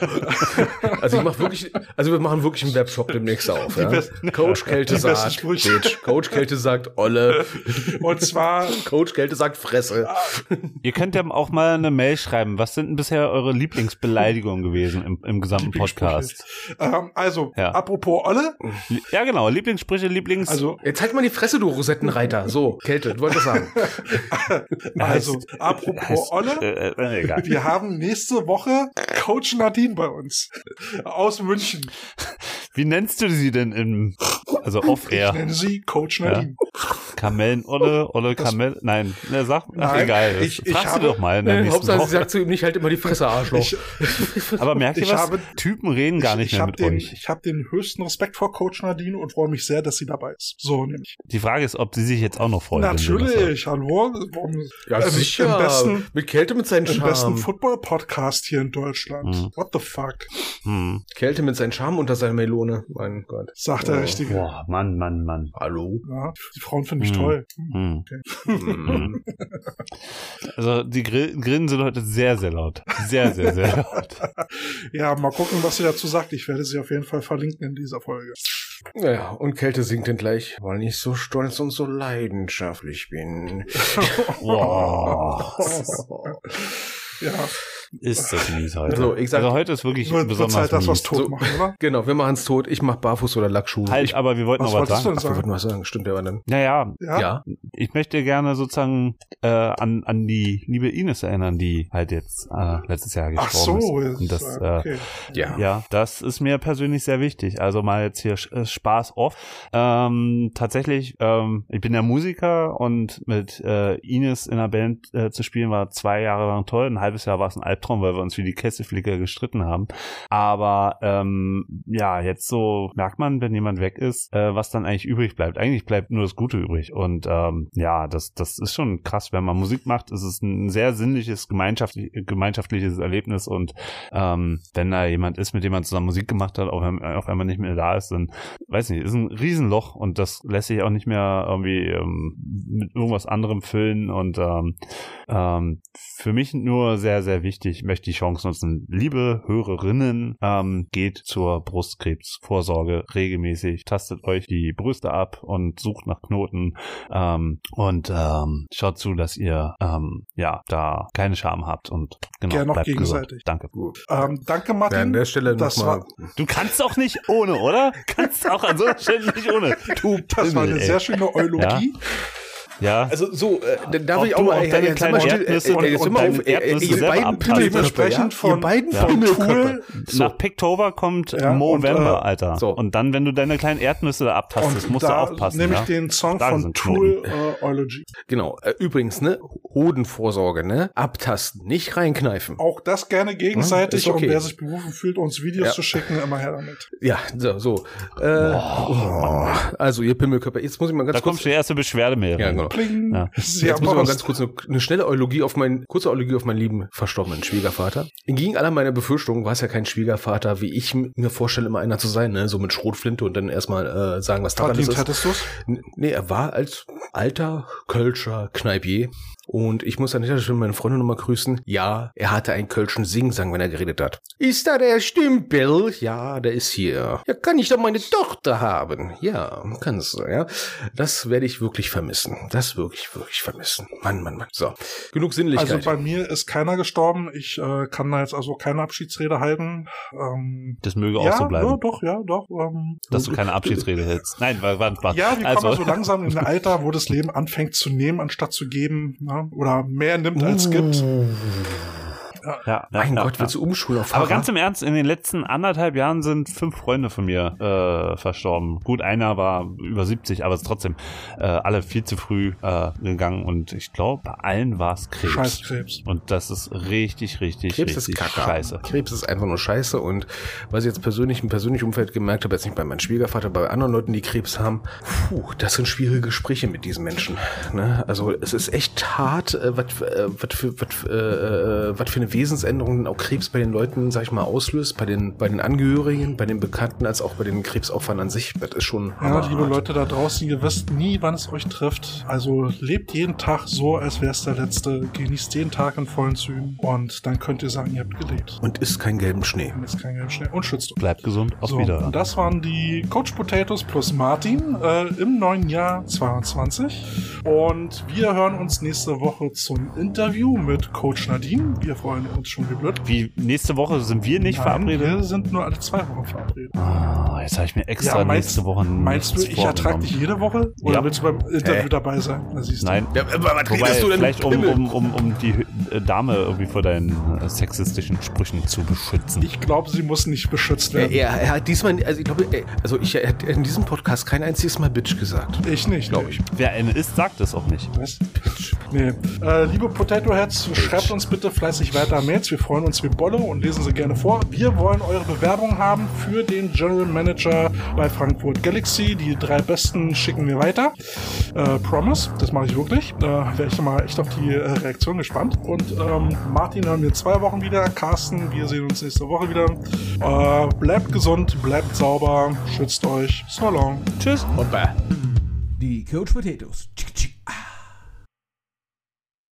also ich mach wirklich, also wir machen wirklich einen Webshop demnächst auf, ja? besten- Coach Kälte sagt. Bitch. Coach Kälte sagt Olle. und zwar Coach Kälte sagt Fresse. Ihr könnt ja auch mal eine Mail schreiben. Was sind denn bisher eure Lieblingsbeleidigungen gewesen im, im gesamten Podcast? ähm, also, Ja. apropos Olle, Ja, genau. Lieblingssprüche, Lieblings... also Jetzt halt mal die Fresse, du Rosettenreiter. So, Kälte, du wolltest sagen. Also, Heißt- apropos heißt- Olle, Äh, äh, egal. Wir haben nächste Woche Coach Nadine bei uns. Aus München. Wie nennst du sie denn im, also Ich off-air? nenne sie Coach Nadine. Kamellen, Olle, Olle, Kamel, nein, ne, sag, ach, Nein, egal. Ich- ich fragst habe- du doch mal in der Äh, nächsten Hauptsache, sie Woche. sagt zu ihm nicht, halt immer die Fresse, Arschloch. Ich, Aber merkt ihr ich was? habe- Typen reden gar nicht ich mehr habe mit den, euch. ich hab den höchsten Respekt vor Coach Nadine und freue mich sehr, dass sie dabei ist. So nämlich. Die Frage ist, ob sie sich jetzt auch noch freut. Natürlich, hallo. Warum, ja, ähm, sicher. Im besten, Mit Kälte mit seinen im besten Charme. Football-Podcast hier in Deutschland. Mhm. What the fuck? Hm. Kälte mit seinen Charme unter seiner Melone. Mein Gott. Sagt der Oh. Richtige. Boah, Mann, Mann, Mann. Hallo? Ja, die Frauen finde ich Mhm. toll. Hm. Hm. Also die Grill Grillen sind heute sehr, sehr laut. Sehr, sehr, sehr laut. Ja, mal gucken, was sie dazu sagt. Ich werde sie auf jeden Fall verlinken in dieser Folge. Naja, und Kälte singt dann gleich, weil ich so stolz und so leidenschaftlich bin. Wow. Ja, Ist das mies heute. Also, ich sag- also heute ist wirklich wird besonders halt das, was tot So. machen, oder? Genau, wir machen es tot. Ich mach Barfuß oder Lackschuhe. Halt, ich, aber wir wollten Was noch was wolltest du sagen. ach, wir sagen? wollten was sagen. Stimmt, aber dann. Naja, Ja. Ja. ich möchte gerne sozusagen äh, an, an die liebe Ines erinnern, die halt jetzt äh, letztes Jahr Ach gestorben so. ist. Und das, ist, äh, okay. Ja. Ja, das ist mir persönlich sehr wichtig. Also mal jetzt hier äh, Spaß off. Ähm, tatsächlich, ähm, ich bin ja Musiker und mit äh, Ines in einer Band äh, zu spielen war zwei Jahre lang toll. Ein halbes Jahr war es ein Albtraum, weil wir uns wie die Kesselflicker gestritten haben. Aber ähm, ja, jetzt so merkt man, wenn jemand weg ist, äh, was dann eigentlich übrig bleibt. Eigentlich bleibt nur das Gute übrig. Und ähm, ja, das, das ist schon krass, wenn man Musik macht. Es ist ein sehr sinnliches gemeinschaftlich, gemeinschaftliches Erlebnis und ähm, wenn da jemand ist, mit dem man zusammen Musik gemacht hat, auch wenn auf einmal nicht mehr da ist, dann weiß nicht, ist ein Riesenloch und das lässt sich auch nicht mehr irgendwie ähm, mit irgendwas anderem füllen und ähm, ähm, für mich nur sehr, sehr wichtig, möchte die Chance nutzen. Liebe Hörerinnen, ähm, geht zur Brustkrebsvorsorge regelmäßig, tastet euch die Brüste ab und sucht nach Knoten ähm, und ähm, schaut zu, dass ihr ähm, ja da keine Scham habt und genau Gerne noch bleibt gegenseitig. gesund. Danke. Gut. Ähm, danke, Ja, an Martin. der Stelle das nochmal. war- Du kannst auch nicht ohne, oder? Kannst auch an so einer Stelle nicht ohne. Du das war eine Pimmel, ey. sehr schöne Eulogie. Ja. Also so, äh, dann darf Ob ich auch du mal, auch ey, deine jetzt mal still, Erdnüsse ey, jetzt deine auf, ey, ihr selber beiden. Pimmelköpfe, ja? Von- Ihr beiden Ja. Pimmelköpfe. So. Nach Picktober kommt Ja, und, Movember, äh, Alter. so. Und dann, wenn du deine kleinen Erdnüsse da abtastest, musst du da aufpassen. nehme ich ja? den Song Da von Tool äh, Eulogy. Genau. Äh, übrigens, ne, Hodenvorsorge, ne, abtasten, nicht reinkneifen. Auch das gerne gegenseitig Ist okay. und wer sich berufen fühlt, uns Videos Ja. zu schicken, immer her damit. Ja, so, so. Äh, oh. Also, ihr Pimmelköpfe, jetzt muss ich mal ganz Da kommt kurz. schon die erste Beschwerdemail. Ja, genau. Ja. Sehr Jetzt muss ich mal ganz kurz eine, eine schnelle Eulogie auf meinen, kurze Eulogie auf meinen lieben verstorbenen Schwiegervater. Entgegen aller meiner Befürchtungen war es ja kein Schwiegervater, wie ich mir vorstelle, immer einer zu sein, ne? So mit Schrotflinte und dann erstmal äh, sagen, was daran ist. hättest du's? Nee, er war als alter Kölscher Kneipier. Und ich muss an dieser Stelle meine Freundin nochmal grüßen. Ja, er hatte einen Kölschen Singsang, wenn er geredet hat. Ist da der Stümpel? Ja, der ist hier. Ja, kann ich doch meine Tochter haben? Ja, kannst du, ja. Das werde ich wirklich vermissen. Das wirklich, wirklich vermissen. Mann, Mann, Mann. So, genug Sinnlichkeit. Also bei mir ist keiner gestorben. Ich äh, kann da jetzt also keine Abschiedsrede halten. Ähm, Das möge auch ja, so bleiben. ja, doch, ja, doch. Ähm, Dass du keine Abschiedsrede hältst. Nein, warte, warte, warte. ja, wir also, kommen so langsam in ein Alter, wo das Leben anfängt zu nehmen, anstatt zu geben. Ne? Oder mehr nimmt als gibt. Ja, ja, mein ja, Gott, ja. willst du umschulen auf Aber ganz im Ernst, in den letzten anderthalb Jahren sind fünf Freunde von mir äh, verstorben. Gut, einer war über 70, aber es ist trotzdem äh, alle viel zu früh äh, gegangen und ich glaube, bei allen war es Krebs. Scheiß Krebs. Und das ist richtig, richtig, Krebs ist richtig kacke. scheiße. Krebs ist einfach nur scheiße und was ich jetzt persönlich im persönlichen Umfeld gemerkt habe, jetzt nicht bei meinem Schwiegervater, bei anderen Leuten, die Krebs haben, puh, das sind schwierige Gespräche mit diesen Menschen. Ne? Also es ist echt hart, äh, was äh, was für, was, äh, äh, was für eine Wesensänderung auch Krebs bei den Leuten, sag ich mal, auslöst, bei den, bei den Angehörigen, bei den Bekannten, als auch bei den Krebsopfern an sich. Das ist schon Ja, liebe Leute da draußen, ihr wisst nie, wann es euch trifft. Also lebt jeden Tag so, als wäre es der letzte. Genießt jeden Tag in vollen Zügen. Und dann könnt ihr sagen, ihr habt gelebt. Und isst keinen gelben Schnee. Und jetzt kein Geld schnell. Und schützt euch. Bleibt gesund, auf So, Wiederhören. und das waren die Coach Potatoes plus Martin äh, im neuen Jahr 22. Und wir hören uns nächste Woche zum Interview mit Coach Nadine. Wir freuen uns schon wie blöd. Wie nächste Woche sind wir nicht Nein, verabredet? Wir sind nur alle zwei Wochen verabredet. Ah, jetzt habe ich mir extra Ja, meinst- nächste Woche Meinst du, ich ertrage dich jede Woche? Oder Ja. willst du beim Interview Hä? dabei sein? Nein. Ja, aber was Wobei, redest du denn? vielleicht um, um, um, um die äh, Dame irgendwie vor deinen äh, sexistischen Sprüchen zu beschützen. Ich glaube, sie muss nicht beschützt Er, werden. er, er hat diesmal, also ich glaube, er, also ich, er hat in diesem Podcast kein einziges Mal Bitch gesagt. Ich nicht, Glaube ich. Wer eine ist, sagt es auch nicht. Was? Nee. Äh, liebe Potato Heads, schreibt uns bitte fleißig weiter Mails. Wir freuen uns wie Bolle und lesen sie gerne vor. Wir wollen eure Bewerbung haben für den General Manager bei Frankfurt Galaxy. Die drei besten schicken wir weiter. Äh, Promise, das mache ich wirklich. Äh, Wäre ich mal echt auf die äh, Reaktion gespannt. Und ähm, Martin hören wir zwei Wochen wieder. Carsten, wir sehen uns nächste Woche wieder. Äh, bleibt gesund, bleibt sauber, schützt euch. So long. Tschüss. Und bäh. Die Coach Potatoes.